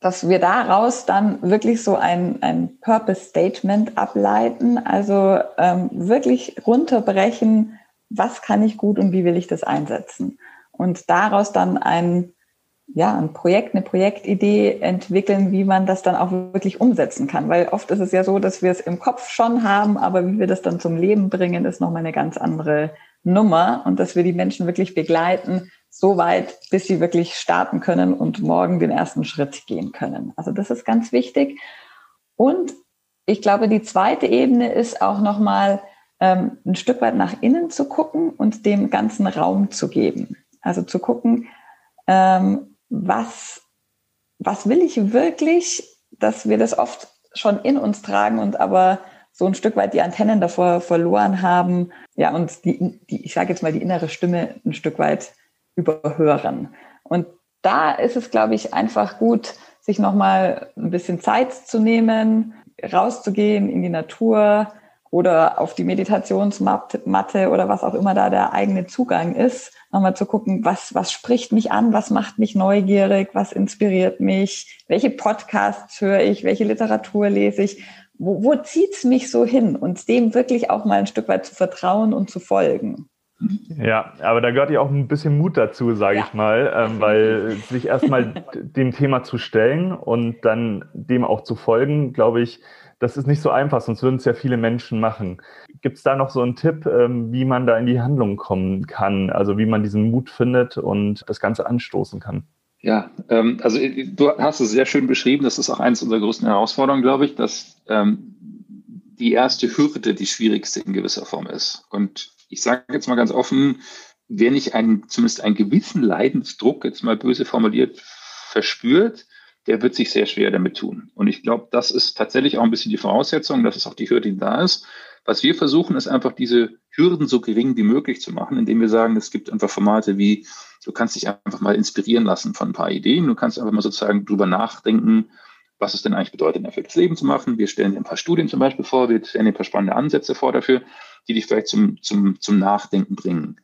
dass wir daraus dann wirklich so ein, ein Purpose-Statement ableiten, also ähm, wirklich runterbrechen, was kann ich gut und wie will ich das einsetzen. Und daraus dann ein, ja, ein Projekt, eine Projektidee entwickeln, wie man das dann auch wirklich umsetzen kann. Weil oft ist es ja so, dass wir es im Kopf schon haben, aber wie wir das dann zum Leben bringen, ist nochmal eine ganz andere Nummer und dass wir die Menschen wirklich begleiten, so weit, bis sie wirklich starten können und morgen den ersten Schritt gehen können. Also das ist ganz wichtig. Und ich glaube, die zweite Ebene ist auch nochmal ähm, ein Stück weit nach innen zu gucken und dem ganzen Raum zu geben. Also zu gucken, ähm, was was will ich wirklich, dass wir das oft schon in uns tragen und aber so ein Stück weit die Antennen davor verloren haben, ja, und die, die ich sage jetzt mal, die innere Stimme ein Stück weit überhören. Und da ist es, glaube ich, einfach gut, sich nochmal ein bisschen Zeit zu nehmen, rauszugehen in die Natur oder auf die Meditationsmatte oder was auch immer da der eigene Zugang ist, nochmal zu gucken, was, was spricht mich an, was macht mich neugierig, was inspiriert mich, welche Podcasts höre ich, welche Literatur lese ich, wo, wo zieht's mich so hin und dem wirklich auch mal ein Stück weit zu vertrauen und zu folgen. Ja, aber da gehört ja auch ein bisschen Mut dazu, sage ja. ich mal, ähm, weil sich erstmal dem Thema zu stellen und dann dem auch zu folgen, glaube ich, das ist nicht so einfach, sonst würden es ja viele Menschen machen. Gibt es da noch so einen Tipp, ähm, wie man da in die Handlung kommen kann? Also wie man diesen Mut findet und das Ganze anstoßen kann? Ja, ähm, also äh, du hast es sehr schön beschrieben. Das ist auch eines unserer größten Herausforderungen, glaube ich, dass ähm, die erste Hürde die schwierigste in gewisser Form ist. Und ich sage jetzt mal ganz offen, wer nicht einen, zumindest einen gewissen Leidensdruck, jetzt mal böse formuliert, verspürt, der wird sich sehr schwer damit tun. Und ich glaube, das ist tatsächlich auch ein bisschen die Voraussetzung, das ist auch die Hürde, die da ist. Was wir versuchen, ist einfach diese Hürden so gering wie möglich zu machen, indem wir sagen, es gibt einfach Formate wie, du kannst dich einfach mal inspirieren lassen von ein paar Ideen, du kannst einfach mal sozusagen drüber nachdenken, was es denn eigentlich bedeutet, ein erfülltes Leben zu machen. Wir stellen dir ein paar Studien zum Beispiel vor, wir stellen dir ein paar spannende Ansätze vor dafür, die dich vielleicht zum, zum, zum Nachdenken bringen.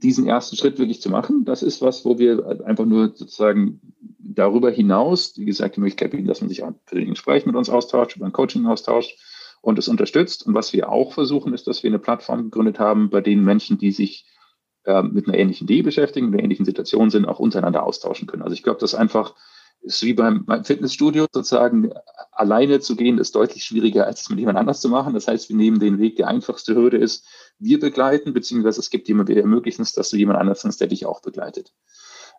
Diesen ersten Schritt wirklich zu machen, das ist was, wo wir einfach nur sozusagen darüber hinaus, wie gesagt, die Möglichkeit bieten, dass man sich auch für den Gespräch mit uns austauscht, über ein Coaching austauscht und es unterstützt. Und was wir auch versuchen, ist, dass wir eine Plattform gegründet haben, bei denen Menschen, die sich äh, mit einer ähnlichen Idee beschäftigen, in einer ähnlichen Situation sind, auch untereinander austauschen können. Also ich glaube, das einfach ist wie beim, Fitnessstudio sozusagen alleine zu gehen, ist deutlich schwieriger, als es mit jemand anders zu machen. Das heißt, wir nehmen den Weg, die einfachste Hürde ist, wir begleiten, beziehungsweise es gibt jemanden, wir ermöglichen es, dass du jemand anderes hast, der dich auch begleitet.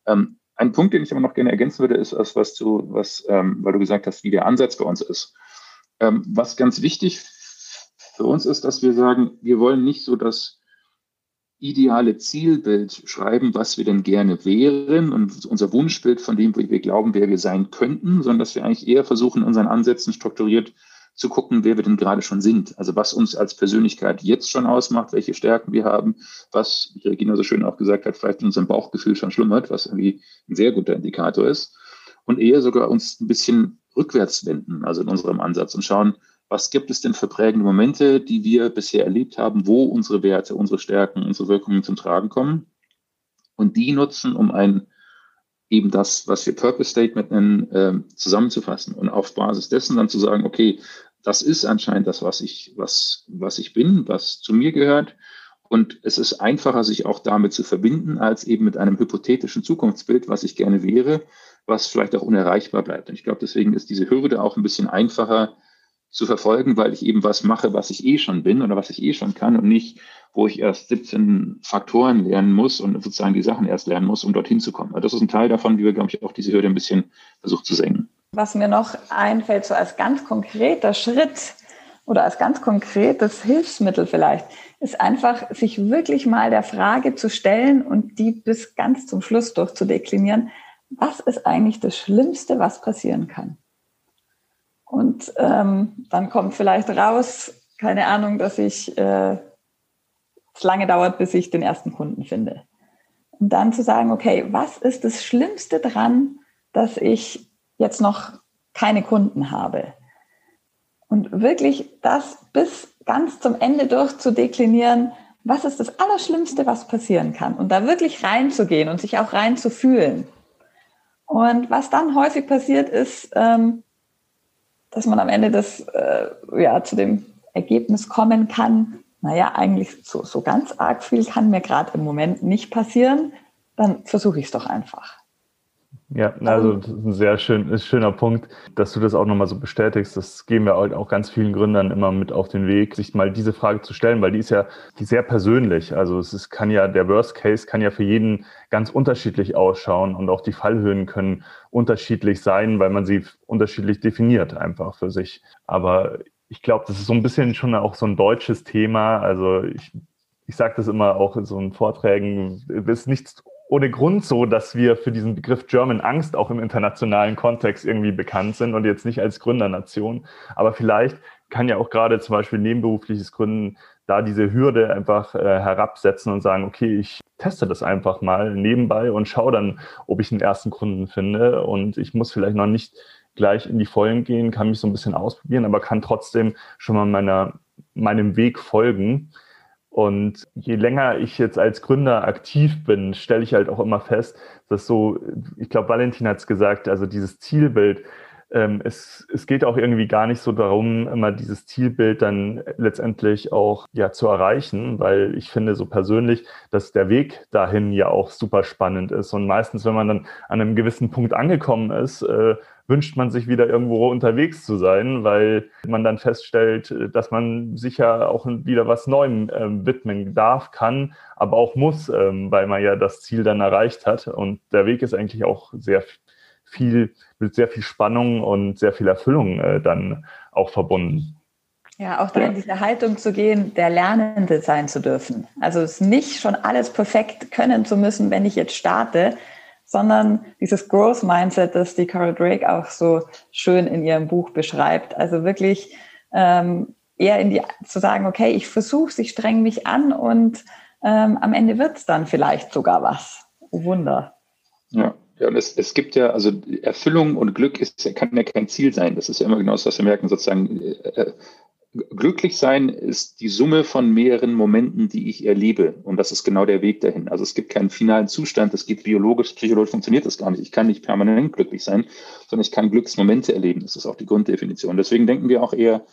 Ähm, ein Punkt, den ich aber noch gerne ergänzen würde, ist das, was du, was, ähm, weil du gesagt hast, wie der Ansatz bei uns ist. Ähm, was ganz wichtig für uns ist, dass wir sagen, wir wollen nicht so das ideale Zielbild schreiben, was wir denn gerne wären und unser Wunschbild von dem, wo wir glauben, wer wir sein könnten, sondern dass wir eigentlich eher versuchen, unseren Ansätzen strukturiert zu gucken, wer wir denn gerade schon sind. Also was uns als Persönlichkeit jetzt schon ausmacht, welche Stärken wir haben, was, wie Regina so schön auch gesagt hat, vielleicht in unserem Bauchgefühl schon schlummert, was irgendwie ein sehr guter Indikator ist. Und eher sogar uns ein bisschen rückwärts wenden, also in unserem Ansatz und schauen, was gibt es denn für prägende Momente, die wir bisher erlebt haben, wo unsere Werte, unsere Stärken, unsere Wirkungen zum Tragen kommen und die nutzen, um ein eben das, was wir Purpose Statement nennen, äh, zusammenzufassen und auf Basis dessen dann zu sagen, okay, das ist anscheinend das, was ich, was, was ich bin, was zu mir gehört. Und es ist einfacher, sich auch damit zu verbinden, als eben mit einem hypothetischen Zukunftsbild, was ich gerne wäre, was vielleicht auch unerreichbar bleibt. Und ich glaube, deswegen ist diese Hürde auch ein bisschen einfacher, zu verfolgen, weil ich eben was mache, was ich eh schon bin oder was ich eh schon kann und nicht, wo ich erst 17 Faktoren lernen muss und sozusagen die Sachen erst lernen muss, um dorthin zu kommen. Also das ist ein Teil davon, wie wir, glaube ich, auch diese Hürde ein bisschen versucht zu senken. Was mir noch einfällt, so als ganz konkreter Schritt oder als ganz konkretes Hilfsmittel vielleicht, ist einfach, sich wirklich mal der Frage zu stellen und die bis ganz zum Schluss durchzudeklinieren, was ist eigentlich das Schlimmste, was passieren kann? Und ähm, dann kommt vielleicht raus, keine Ahnung, dass ich äh, es lange dauert, bis ich den ersten Kunden finde. Und dann zu sagen, okay, was ist das Schlimmste dran, dass ich jetzt noch keine Kunden habe? Und wirklich das bis ganz zum Ende durch zu deklinieren, was ist das Allerschlimmste, was passieren kann? Und da wirklich reinzugehen und sich auch reinzufühlen. Und was dann häufig passiert ist, ähm, dass man am Ende das, äh, ja, zu dem Ergebnis kommen kann, naja, eigentlich so, so ganz arg viel kann mir gerade im Moment nicht passieren, dann versuche ich es doch einfach. Ja, also das ist ein sehr schön, ist schöner Punkt, dass du das auch nochmal so bestätigst. Das geben wir auch ganz vielen Gründern immer mit auf den Weg, sich mal diese Frage zu stellen, weil die ist ja die sehr persönlich. Also es ist, kann ja, der Worst Case kann ja für jeden ganz unterschiedlich ausschauen und auch die Fallhöhen können unterschiedlich sein, weil man sie unterschiedlich definiert einfach für sich. Aber ich glaube, das ist so ein bisschen schon auch so ein deutsches Thema. Also ich, ich sage das immer auch in so einen Vorträgen, es ist nichts ohne Grund so, dass wir für diesen Begriff German Angst auch im internationalen Kontext irgendwie bekannt sind und jetzt nicht als Gründernation. Aber vielleicht kann ja auch gerade zum Beispiel nebenberufliches Gründen da diese Hürde einfach äh, herabsetzen und sagen, okay, ich teste das einfach mal nebenbei und schaue dann, ob ich einen ersten Kunden finde. Und ich muss vielleicht noch nicht gleich in die Vollen gehen, kann mich so ein bisschen ausprobieren, aber kann trotzdem schon mal meiner, meinem Weg folgen. Und je länger ich jetzt als Gründer aktiv bin, stelle ich halt auch immer fest, dass so, ich glaube, Valentin hat es gesagt, also dieses Zielbild, ähm, es, es geht auch irgendwie gar nicht so darum, immer dieses Zielbild dann letztendlich auch ja zu erreichen, weil ich finde so persönlich, dass der Weg dahin ja auch super spannend ist. Und meistens, wenn man dann an einem gewissen Punkt angekommen ist, äh, wünscht man sich wieder irgendwo unterwegs zu sein, weil man dann feststellt, dass man sich ja auch wieder was Neuem äh, widmen darf, kann, aber auch muss, ähm, weil man ja das Ziel dann erreicht hat. Und der Weg ist eigentlich auch sehr viel, mit sehr viel Spannung und sehr viel Erfüllung äh, dann auch verbunden. Ja, auch da in diese Haltung zu gehen, der Lernende sein zu dürfen. Also es nicht schon alles perfekt können zu müssen, wenn ich jetzt starte, sondern dieses Growth Mindset, das die Carol Drake auch so schön in ihrem Buch beschreibt. Also wirklich ähm, eher in die zu sagen, okay, ich versuche, ich streng mich an und ähm, am Ende wird es dann vielleicht sogar was. Oh, Wunder. Ja, ja, und es, es gibt ja, also Erfüllung und Glück ist, kann ja kein Ziel sein. Das ist ja immer genau das, was wir merken. Sozusagen, äh, äh, glücklich sein ist die Summe von mehreren Momenten, die ich erlebe. Und das ist genau der Weg dahin. Also es gibt keinen finalen Zustand. Das geht biologisch, psychologisch funktioniert das gar nicht. Ich kann nicht permanent glücklich sein, sondern ich kann Glücksmomente erleben. Das ist auch die Grunddefinition. Deswegen denken wir auch eher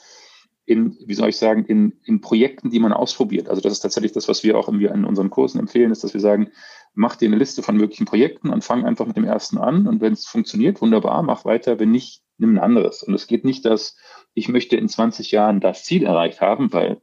in, wie soll ich sagen, in, in Projekten, die man ausprobiert. Also das ist tatsächlich das, was wir auch in unseren Kursen empfehlen, ist, dass wir sagen, mach dir eine Liste von möglichen Projekten und fang einfach mit dem ersten an. Und wenn es funktioniert, wunderbar, mach weiter. Wenn nicht, nimm ein anderes. Und es geht nicht, dass ich möchte in 20 Jahren das Ziel erreicht haben, weil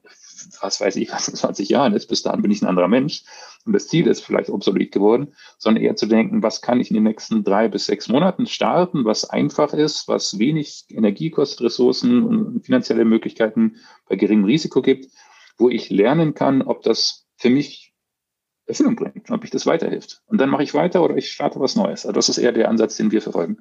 was weiß ich, was in 20 Jahren ist, bis dahin bin ich ein anderer Mensch und das Ziel ist vielleicht obsolet geworden, sondern eher zu denken, was kann ich in den nächsten drei bis sechs Monaten starten, was einfach ist, was wenig Energie kostet, Ressourcen und finanzielle Möglichkeiten bei geringem Risiko gibt, wo ich lernen kann, ob das für mich Erfüllung bringt, ob ich das weiterhilft. Und dann mache ich weiter oder ich starte was Neues. Also das ist eher der Ansatz, den wir verfolgen.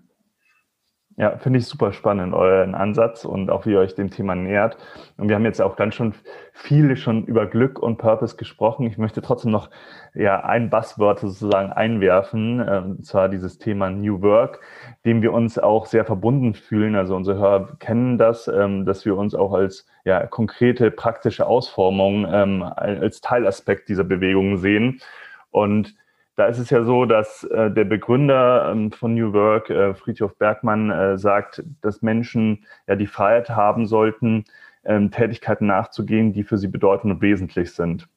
Ja, finde ich super spannend, euren Ansatz und auch wie ihr euch dem Thema nähert. Und wir haben jetzt auch ganz schon viel schon über Glück und Purpose gesprochen. Ich möchte trotzdem noch ja ein Buzzword sozusagen einwerfen, äh, und zwar dieses Thema New Work, dem wir uns auch sehr verbunden fühlen. Also unsere Hörer kennen das, ähm, dass wir uns auch als ja, konkrete praktische Ausformung ähm, als Teilaspekt dieser Bewegung sehen. Und da ist es ja so, dass äh, der Begründer ähm, von New Work, äh, Friedhof Bergmann, äh, sagt, dass Menschen ja die Freiheit haben sollten, ähm, Tätigkeiten nachzugehen, die für sie bedeutend und wesentlich sind.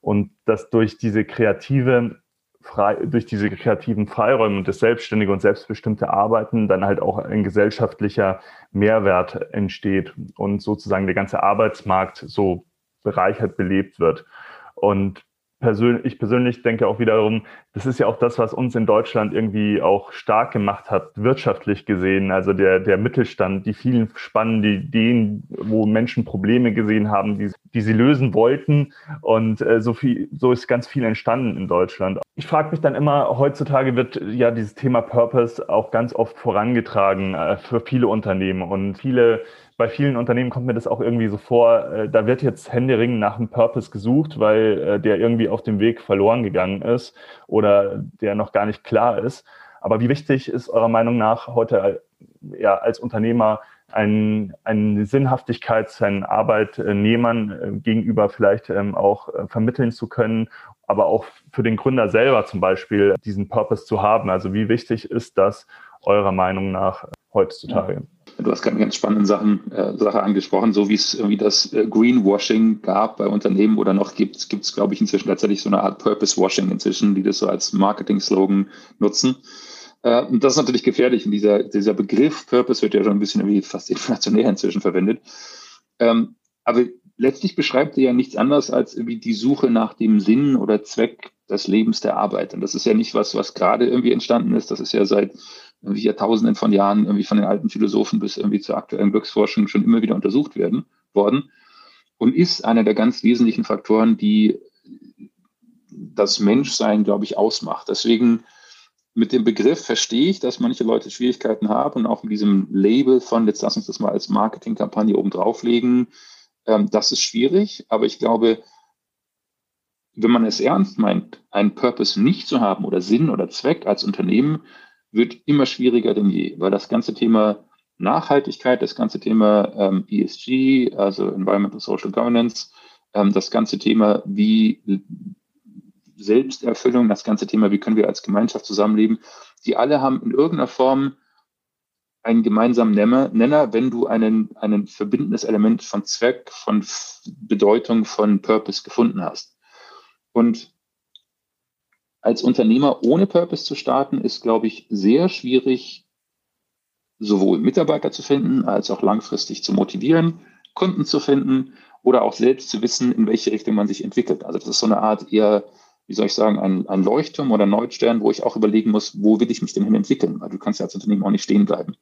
Und dass durch diese kreative Frei, durch diese kreativen Freiräume und das selbstständige und selbstbestimmte Arbeiten dann halt auch ein gesellschaftlicher Mehrwert entsteht und sozusagen der ganze Arbeitsmarkt so bereichert belebt wird. Und persönlich, ich persönlich denke auch wiederum, das ist ja auch das, was uns in Deutschland irgendwie auch stark gemacht hat, wirtschaftlich gesehen. Also der, der Mittelstand, die vielen spannenden Ideen, wo Menschen Probleme gesehen haben, die, die sie lösen wollten. Und äh, so viel, so ist ganz viel entstanden in Deutschland. Ich frage mich dann immer, heutzutage wird ja dieses Thema Purpose auch ganz oft vorangetragen äh, für viele Unternehmen und viele bei vielen Unternehmen kommt mir das auch irgendwie so vor, äh, da wird jetzt händeringend nach einem Purpose gesucht, weil äh, der irgendwie auf dem Weg verloren gegangen ist oder der noch gar nicht klar ist. Aber wie wichtig ist eurer Meinung nach heute ja, als Unternehmer ein, eine Sinnhaftigkeit seinen Arbeitnehmern äh, gegenüber vielleicht ähm, auch äh, vermitteln zu können, aber auch für den Gründer selber zum Beispiel diesen Purpose zu haben. Also wie wichtig ist das eurer Meinung nach heutzutage? Ja. Du hast gerade eine ganz spannende Sachen, äh, Sache angesprochen, so wie es irgendwie das äh, Greenwashing gab bei Unternehmen oder noch gibt, gibt es, glaube ich, inzwischen tatsächlich so eine Art Purpose-Washing inzwischen, die das so als Marketing-Slogan nutzen. Äh, und das ist natürlich gefährlich. Und dieser, dieser Begriff Purpose wird ja schon ein bisschen wie fast inflationär inzwischen verwendet. Ähm, aber letztlich beschreibt er ja nichts anderes als irgendwie die Suche nach dem Sinn oder Zweck des Lebens der Arbeit. Und das ist ja nicht was, was gerade irgendwie entstanden ist. Das ist ja seit irgendwie Jahrtausenden von Jahren irgendwie von den alten Philosophen bis irgendwie zur aktuellen Glücksforschung schon immer wieder untersucht werden worden und ist einer der ganz wesentlichen Faktoren, die das Menschsein, glaube ich, ausmacht. Deswegen mit dem Begriff verstehe ich, dass manche Leute Schwierigkeiten haben und auch mit diesem Label von, jetzt lass uns das mal als Marketingkampagne oben drauflegen, ähm, das ist schwierig, aber ich glaube, wenn man es ernst meint, einen Purpose nicht zu haben oder Sinn oder Zweck als Unternehmen, wird immer schwieriger denn je, weil das ganze Thema Nachhaltigkeit, das ganze Thema ähm, ESG, also Environmental Social Governance, ähm, das ganze Thema, wie Selbsterfüllung, das ganze Thema, wie können wir als Gemeinschaft zusammenleben, die alle haben in irgendeiner Form einen gemeinsamen Nenner, wenn du einen, einen verbindendes Element von Zweck, von Bedeutung, von Purpose gefunden hast. Und als Unternehmer ohne Purpose zu starten, ist, glaube ich, sehr schwierig, sowohl Mitarbeiter zu finden, als auch langfristig zu motivieren, Kunden zu finden oder auch selbst zu wissen, in welche Richtung man sich entwickelt. Also das ist so eine Art eher wie soll ich sagen, ein, ein Leuchtturm oder ein Neustern, wo ich auch überlegen muss, wo will ich mich denn hin entwickeln? Weil du kannst ja als Unternehmen auch nicht stehen bleiben.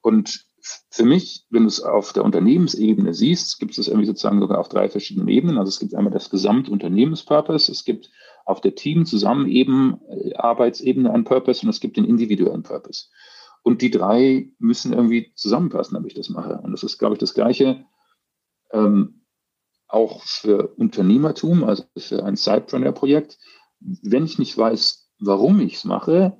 Und für mich, wenn du es auf der Unternehmensebene siehst, gibt es irgendwie sozusagen sogar auf drei verschiedenen Ebenen. Also es gibt einmal das Gesamtunternehmenspurpose, es gibt auf der Team zusammen eben äh, einen Purpose und es gibt den individuellen Purpose. Und die drei müssen irgendwie zusammenpassen, damit ich das mache. Und das ist, glaube ich, das Gleiche. Ähm, auch für Unternehmertum, also für ein Sidepreneur-Projekt. Wenn ich nicht weiß, warum ich es mache,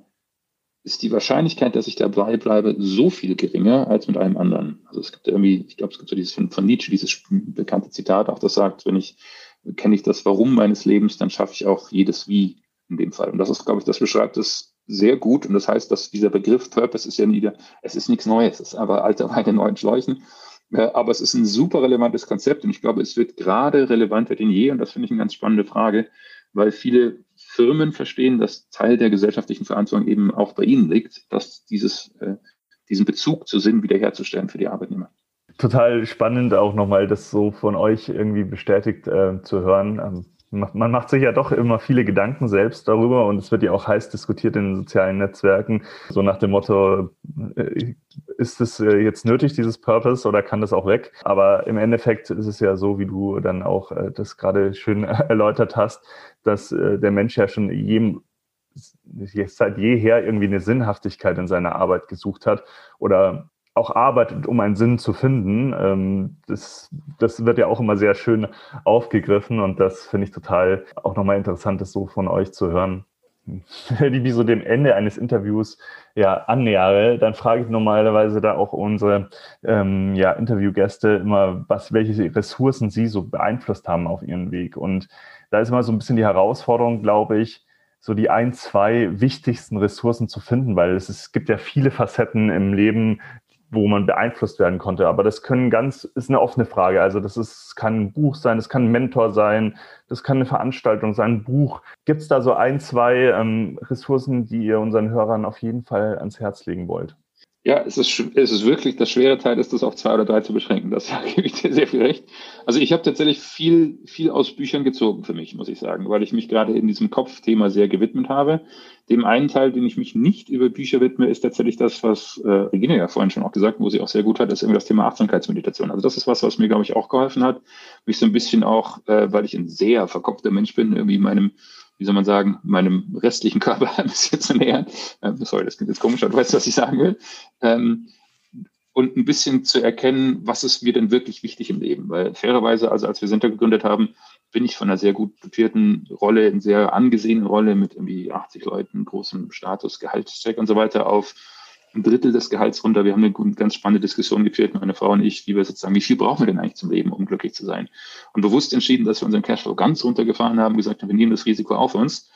ist die Wahrscheinlichkeit, dass ich dabei bleibe, so viel geringer als mit einem anderen. Also es gibt irgendwie, ich glaube, es gibt so dieses von, von Nietzsche, dieses bekannte Zitat, auch das sagt, wenn ich kenne ich das Warum meines Lebens, dann schaffe ich auch jedes Wie in dem Fall. Und das ist, glaube ich, das beschreibt es sehr gut. Und das heißt, dass dieser Begriff Purpose ist ja nie, es ist nichts Neues, es ist aber alter Wein in neuen Schläuchen. Aber es ist ein super relevantes Konzept und ich glaube, es wird gerade relevanter denn je. Und das finde ich eine ganz spannende Frage, weil viele Firmen verstehen, dass Teil der gesellschaftlichen Verantwortung eben auch bei ihnen liegt, dass dieses, äh, diesen Bezug zu Sinn wiederherzustellen für die Arbeitnehmer. Total spannend auch nochmal, das so von euch irgendwie bestätigt äh, zu hören. Ähm man macht sich ja doch immer viele Gedanken selbst darüber und es wird ja auch heiß diskutiert in den sozialen Netzwerken, so nach dem Motto, äh, ist es äh, jetzt nötig, dieses Purpose, oder kann das auch weg? Aber im Endeffekt ist es ja so, wie du dann auch äh, das gerade schön erläutert hast, dass der Mensch ja schon jedem seit jeher irgendwie eine Sinnhaftigkeit in seiner Arbeit gesucht hat oder auch arbeitet, um einen Sinn zu finden. Ähm, das, das wird ja auch immer sehr schön aufgegriffen und das finde ich total auch nochmal interessant, das so von euch zu hören. Wenn ich wie so dem Ende eines Interviews ja annähere, dann frage ich normalerweise da auch unsere ähm, ja, Interviewgäste immer, was, welche Ressourcen sie so beeinflusst haben auf ihren Weg. Und da ist immer so ein bisschen die Herausforderung, glaube ich, so die ein, zwei wichtigsten Ressourcen zu finden, weil es, es gibt ja viele Facetten im Leben, wo man beeinflusst werden konnte. Aber das können ganz, ist eine offene Frage. Also das ist, kann ein Buch sein, das kann ein Mentor sein, das kann eine Veranstaltung sein, ein Buch. Gibt es da so ein, zwei ähm, Ressourcen, die ihr unseren Hörern auf jeden Fall ans Herz legen wollt? Ja, es ist, es ist wirklich, das schwere Teil ist, das auf zwei oder drei zu beschränken. Das gebe ich dir sehr viel recht. Also ich habe tatsächlich viel, viel aus Büchern gezogen für mich, muss ich sagen, weil ich mich gerade in diesem Kopfthema sehr gewidmet habe. Dem einen Teil, den ich mich nicht über Bücher widme, ist tatsächlich das, was äh, Regina ja vorhin schon auch gesagt, wo sie auch sehr gut hat, ist irgendwie das Thema Achtsamkeitsmeditation. Also das ist was, was mir, glaube ich, auch geholfen hat, mich so ein bisschen auch, äh, weil ich ein sehr verkopfter Mensch bin, irgendwie meinem wie soll man sagen, meinem restlichen Körper ein bisschen zu nähern. Ähm, sorry, das klingt jetzt komisch, aber du weißt, was ich sagen will. Ähm, und ein bisschen zu erkennen, was ist mir denn wirklich wichtig im Leben. Weil fairerweise, also als wir Center gegründet haben, bin ich von einer sehr gut dotierten Rolle, in sehr angesehenen Rolle mit irgendwie 80 Leuten, großem Status, Gehaltscheck und so weiter auf ein Drittel des Gehalts runter. Wir haben eine ganz spannende Diskussion geführt, meine Frau und ich, wie wir sozusagen, wie viel brauchen wir denn eigentlich zum Leben, um glücklich zu sein? Und bewusst entschieden, dass wir unseren Cashflow ganz runtergefahren haben, gesagt haben, wir nehmen das Risiko auf uns.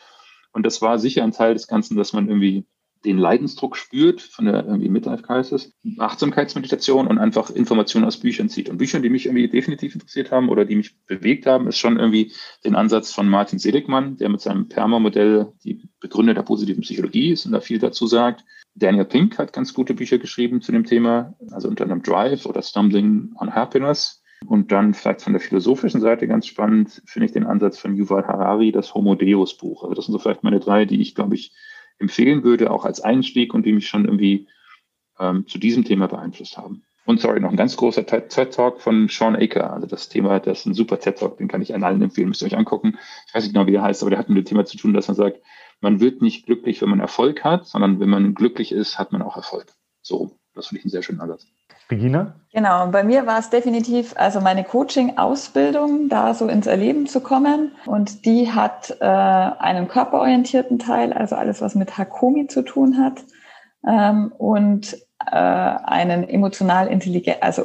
Und das war sicher ein Teil des Ganzen, dass man irgendwie den Leidensdruck spürt von der irgendwie Midlife Crisis, Achtsamkeitsmeditation und einfach Informationen aus Büchern zieht. Und Büchern, die mich irgendwie definitiv interessiert haben oder die mich bewegt haben, ist schon irgendwie den Ansatz von Martin Seligmann, der mit seinem Perma-Modell die Begründer der positiven Psychologie ist und da viel dazu sagt. Daniel Pink hat ganz gute Bücher geschrieben zu dem Thema, also unter anderem Drive oder Stumbling on Happiness. Und dann vielleicht von der philosophischen Seite ganz spannend finde ich den Ansatz von Yuval Harari, das Homo Deus Buch. Also das sind so vielleicht meine drei, die ich, glaube ich, empfehlen würde, auch als Einstieg und die mich schon irgendwie ähm, zu diesem Thema beeinflusst haben. Und sorry, noch ein ganz großer TED-Talk von Sean Aker. Also das Thema, das ist ein super TED-Talk, den kann ich an allen empfehlen, müsst ihr euch angucken. Ich weiß nicht genau, wie der heißt, aber der hat mit dem Thema zu tun, dass man sagt, man wird nicht glücklich, wenn man Erfolg hat, sondern wenn man glücklich ist, hat man auch Erfolg. So, das finde ich einen sehr schönen Ansatz. Regina? Genau, bei mir war es definitiv, also meine Coaching-Ausbildung, da so ins Erleben zu kommen. Und die hat äh, einen körperorientierten Teil, also alles, was mit Hakomi zu tun hat. Ähm, und äh, einen emotional intelligent, also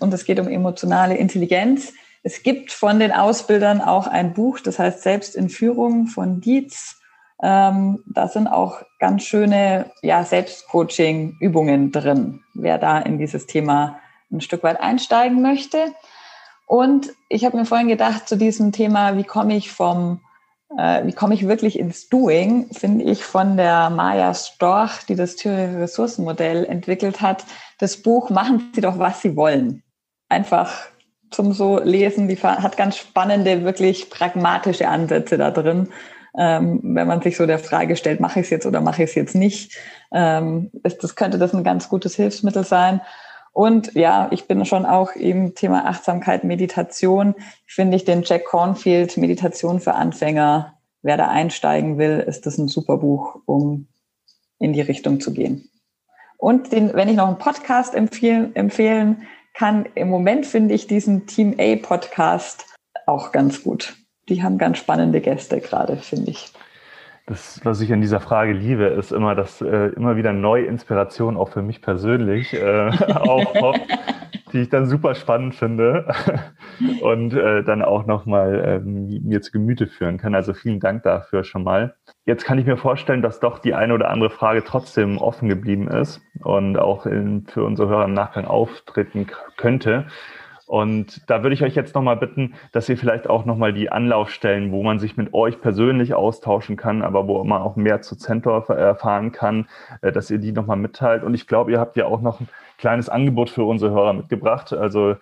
und es geht um emotionale Intelligenz. Es gibt von den Ausbildern auch ein Buch, das heißt Selbst in Führung von Dietz. Ähm, da sind auch ganz schöne ja, Selbstcoaching-Übungen drin, wer da in dieses Thema ein Stück weit einsteigen möchte. Und ich habe mir vorhin gedacht zu diesem Thema, wie komme ich vom, äh, wie komme ich wirklich ins Doing, finde ich von der Maya Storch, die das Thüringer Ressourcenmodell entwickelt hat, das Buch Machen Sie doch, was Sie wollen. Einfach zum so lesen, die hat ganz spannende, wirklich pragmatische Ansätze da drin ähm, wenn man sich so der Frage stellt, mache ich es jetzt oder mache ich es jetzt nicht, ähm, ist, das könnte das ein ganz gutes Hilfsmittel sein. Und ja, ich bin schon auch im Thema Achtsamkeit, Meditation. Finde ich den Jack Cornfield Meditation für Anfänger, wer da einsteigen will, ist das ein super Buch, um in die Richtung zu gehen. Und den, wenn ich noch einen Podcast empfehlen, empfehlen kann, im Moment finde ich diesen Team A Podcast auch ganz gut die haben ganz spannende Gäste gerade, finde ich. Das, was ich an dieser Frage liebe, ist immer, dass äh, immer wieder neue Inspiration auch für mich persönlich äh, aufkommt, die ich dann super spannend finde und äh, dann auch nochmal ähm, mir zu Gemüte führen kann. Also vielen Dank dafür schon mal. Jetzt kann ich mir vorstellen, dass doch die eine oder andere Frage trotzdem offen geblieben ist und auch in, für unsere Hörer im Nachgang auftreten könnte. Und da würde ich euch jetzt nochmal bitten, dass ihr vielleicht auch nochmal die Anlaufstellen, wo man sich mit euch persönlich austauschen kann, aber wo man auch mehr zu Zentor erfahren kann, äh, dass ihr die nochmal mitteilt. Und ich glaube, ihr habt ja auch noch ein kleines Angebot für unsere Hörer mitgebracht. Also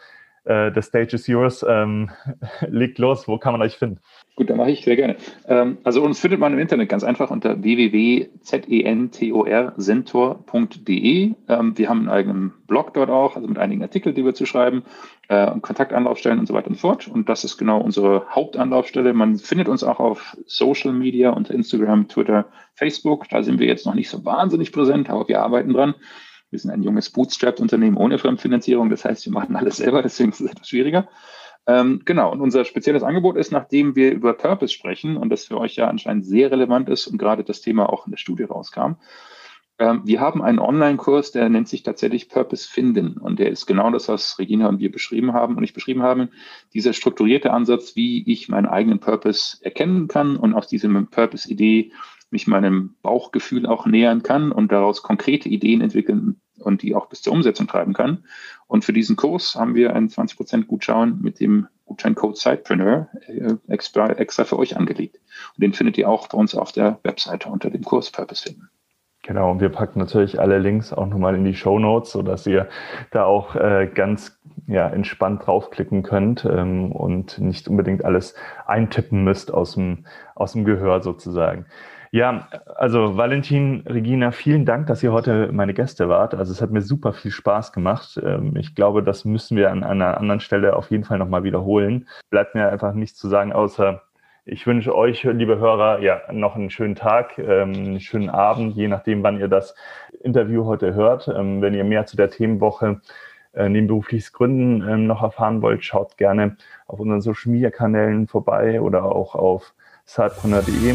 äh, the stage is yours. Ähm, legt los, wo kann man euch finden? Gut, dann mache ich sehr gerne. Ähm, also uns findet man im Internet ganz einfach unter www.zentor.de. Ähm, wir haben einen eigenen Blog dort auch, also mit einigen Artikeln, die wir zu schreiben, äh, und Kontaktanlaufstellen und so weiter und so fort. Und das ist genau unsere Hauptanlaufstelle. Man findet uns auch auf Social Media unter Instagram, Twitter, Facebook. Da sind wir jetzt noch nicht so wahnsinnig präsent, aber wir arbeiten dran. Wir sind ein junges Bootstrapped-Unternehmen ohne Fremdfinanzierung. Das heißt, wir machen alles selber, deswegen ist es etwas schwieriger. Ähm, genau, und unser spezielles Angebot ist, nachdem wir über Purpose sprechen und das für euch ja anscheinend sehr relevant ist und gerade das Thema auch in der Studie rauskam, ähm, wir haben einen Online-Kurs, der nennt sich tatsächlich Purpose finden und der ist genau das, was Regina und wir beschrieben haben und ich beschrieben haben, dieser strukturierte Ansatz, wie ich meinen eigenen Purpose erkennen kann und aus diesem Purpose-Idee mich meinem Bauchgefühl auch nähern kann und daraus konkrete Ideen entwickeln und die auch bis zur Umsetzung treiben kann. Und für diesen Kurs haben wir einen 20% Gutschein mit dem Gutscheincode Sidepreneur äh, extra, extra für euch angelegt. Und den findet ihr auch bei uns auf der Webseite unter dem Kurs Purpose finden. Genau, und wir packen natürlich alle Links auch nochmal in die Show Notes, sodass ihr da auch äh, ganz ja, entspannt draufklicken könnt ähm, und nicht unbedingt alles eintippen müsst aus dem, aus dem Gehör sozusagen. Ja, also Valentin, Regina, vielen Dank, dass ihr heute meine Gäste wart. Also es hat mir super viel Spaß gemacht. Ähm, ich glaube, das müssen wir an einer anderen Stelle auf jeden Fall nochmal wiederholen. Bleibt mir einfach nichts zu sagen, außer ich wünsche euch, liebe Hörer, ja, noch einen schönen Tag, ähm, einen schönen Abend, je nachdem, wann ihr das Interview heute hört. Ähm, wenn ihr mehr zu der Themenwoche äh, nebenberufliches Gründen noch erfahren wollt, schaut gerne auf unseren Social Media Kanälen vorbei oder auch auf sidepreneur.de.